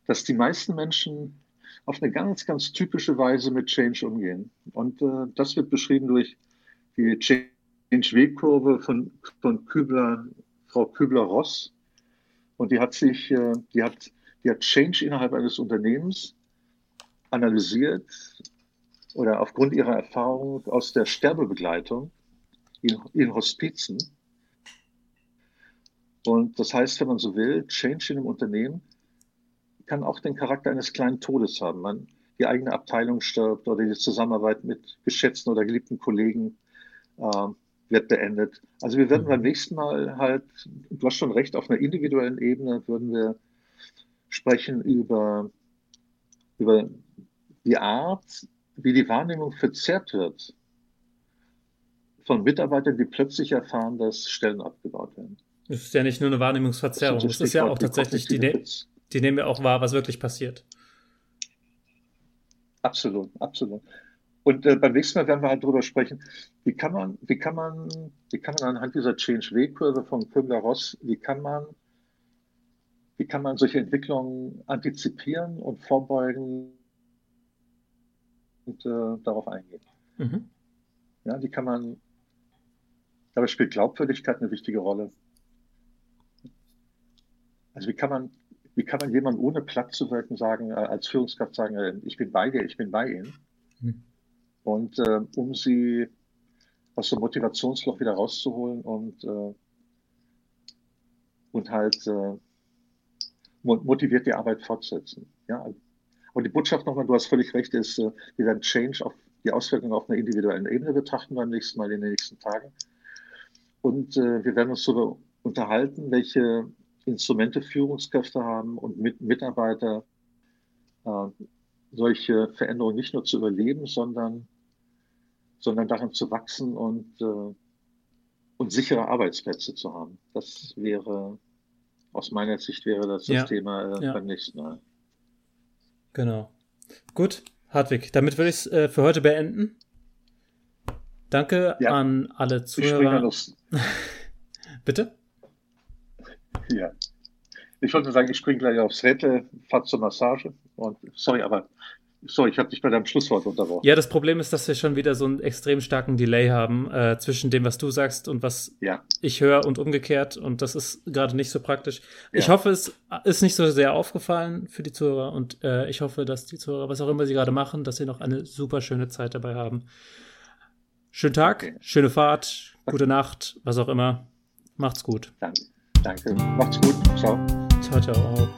dass die meisten Menschen auf eine ganz, ganz typische Weise mit Change umgehen. Und äh, das wird beschrieben durch die Change-W-Kurve von, von Kübler, Frau Kübler-Ross. Und die hat sich, äh, die hat die hat Change innerhalb eines Unternehmens analysiert oder aufgrund ihrer Erfahrung aus der Sterbebegleitung in, in Hospizen. Und das heißt, wenn man so will, Change in einem Unternehmen kann auch den Charakter eines kleinen Todes haben. Man, die eigene Abteilung stirbt oder die Zusammenarbeit mit geschätzten oder geliebten Kollegen äh, wird beendet. Also wir werden mhm. beim nächsten Mal halt, du hast schon recht, auf einer individuellen Ebene würden wir sprechen über, über die Art, wie die Wahrnehmung verzerrt wird von Mitarbeitern, die plötzlich erfahren, dass Stellen abgebaut werden. Es ist ja nicht nur eine Wahrnehmungsverzerrung, es ist ja auch tatsächlich, die, ne die nehmen wir auch wahr, was wirklich passiert. Absolut, absolut. Und äh, beim nächsten Mal werden wir halt darüber sprechen, wie kann man, wie kann man, wie kann man anhand dieser Change-W-Kurve von Kübler-Ross, wie kann man wie kann man solche Entwicklungen antizipieren und vorbeugen und äh, darauf eingehen? Mhm. Ja, wie kann man, dabei spielt Glaubwürdigkeit eine wichtige Rolle. Also wie kann man, wie kann man jemand ohne platt zu wirken sagen, äh, als Führungskraft sagen, äh, ich bin bei dir, ich bin bei Ihnen. Mhm. Und äh, um sie aus dem Motivationsloch wieder rauszuholen und, äh, und halt äh, motiviert die Arbeit fortsetzen. Ja, aber die Botschaft nochmal, du hast völlig recht, ist, äh, wir werden Change auf die Auswirkungen auf einer individuellen Ebene betrachten beim nächsten Mal in den nächsten Tagen. Und äh, wir werden uns darüber unterhalten, welche Instrumente Führungskräfte haben und mit Mitarbeiter äh, solche Veränderungen nicht nur zu überleben, sondern, sondern daran zu wachsen und, äh, und sichere Arbeitsplätze zu haben. Das wäre, aus meiner Sicht wäre das ja. das Thema äh, ja. beim nächsten Mal. Genau. Gut, Hartwig, damit würde ich es äh, für heute beenden. Danke ja. an alle Zuhörer. Ich Bitte? Ja. Ich wollte sagen, ich springe gleich aufs Rädle, fahre zur Massage. Und sorry, aber sorry, ich habe dich bei deinem Schlusswort unterbrochen. Ja, das Problem ist, dass wir schon wieder so einen extrem starken Delay haben äh, zwischen dem, was du sagst und was ja. ich höre und umgekehrt. Und das ist gerade nicht so praktisch. Ja. Ich hoffe, es ist nicht so sehr aufgefallen für die Zuhörer. Und äh, ich hoffe, dass die Zuhörer, was auch immer sie gerade machen, dass sie noch eine super schöne Zeit dabei haben. Schönen Tag, okay. schöne Fahrt, gute Nacht, was auch immer. Macht's gut. Danke. Danke. Macht's gut. Ciao. Ciao, ciao.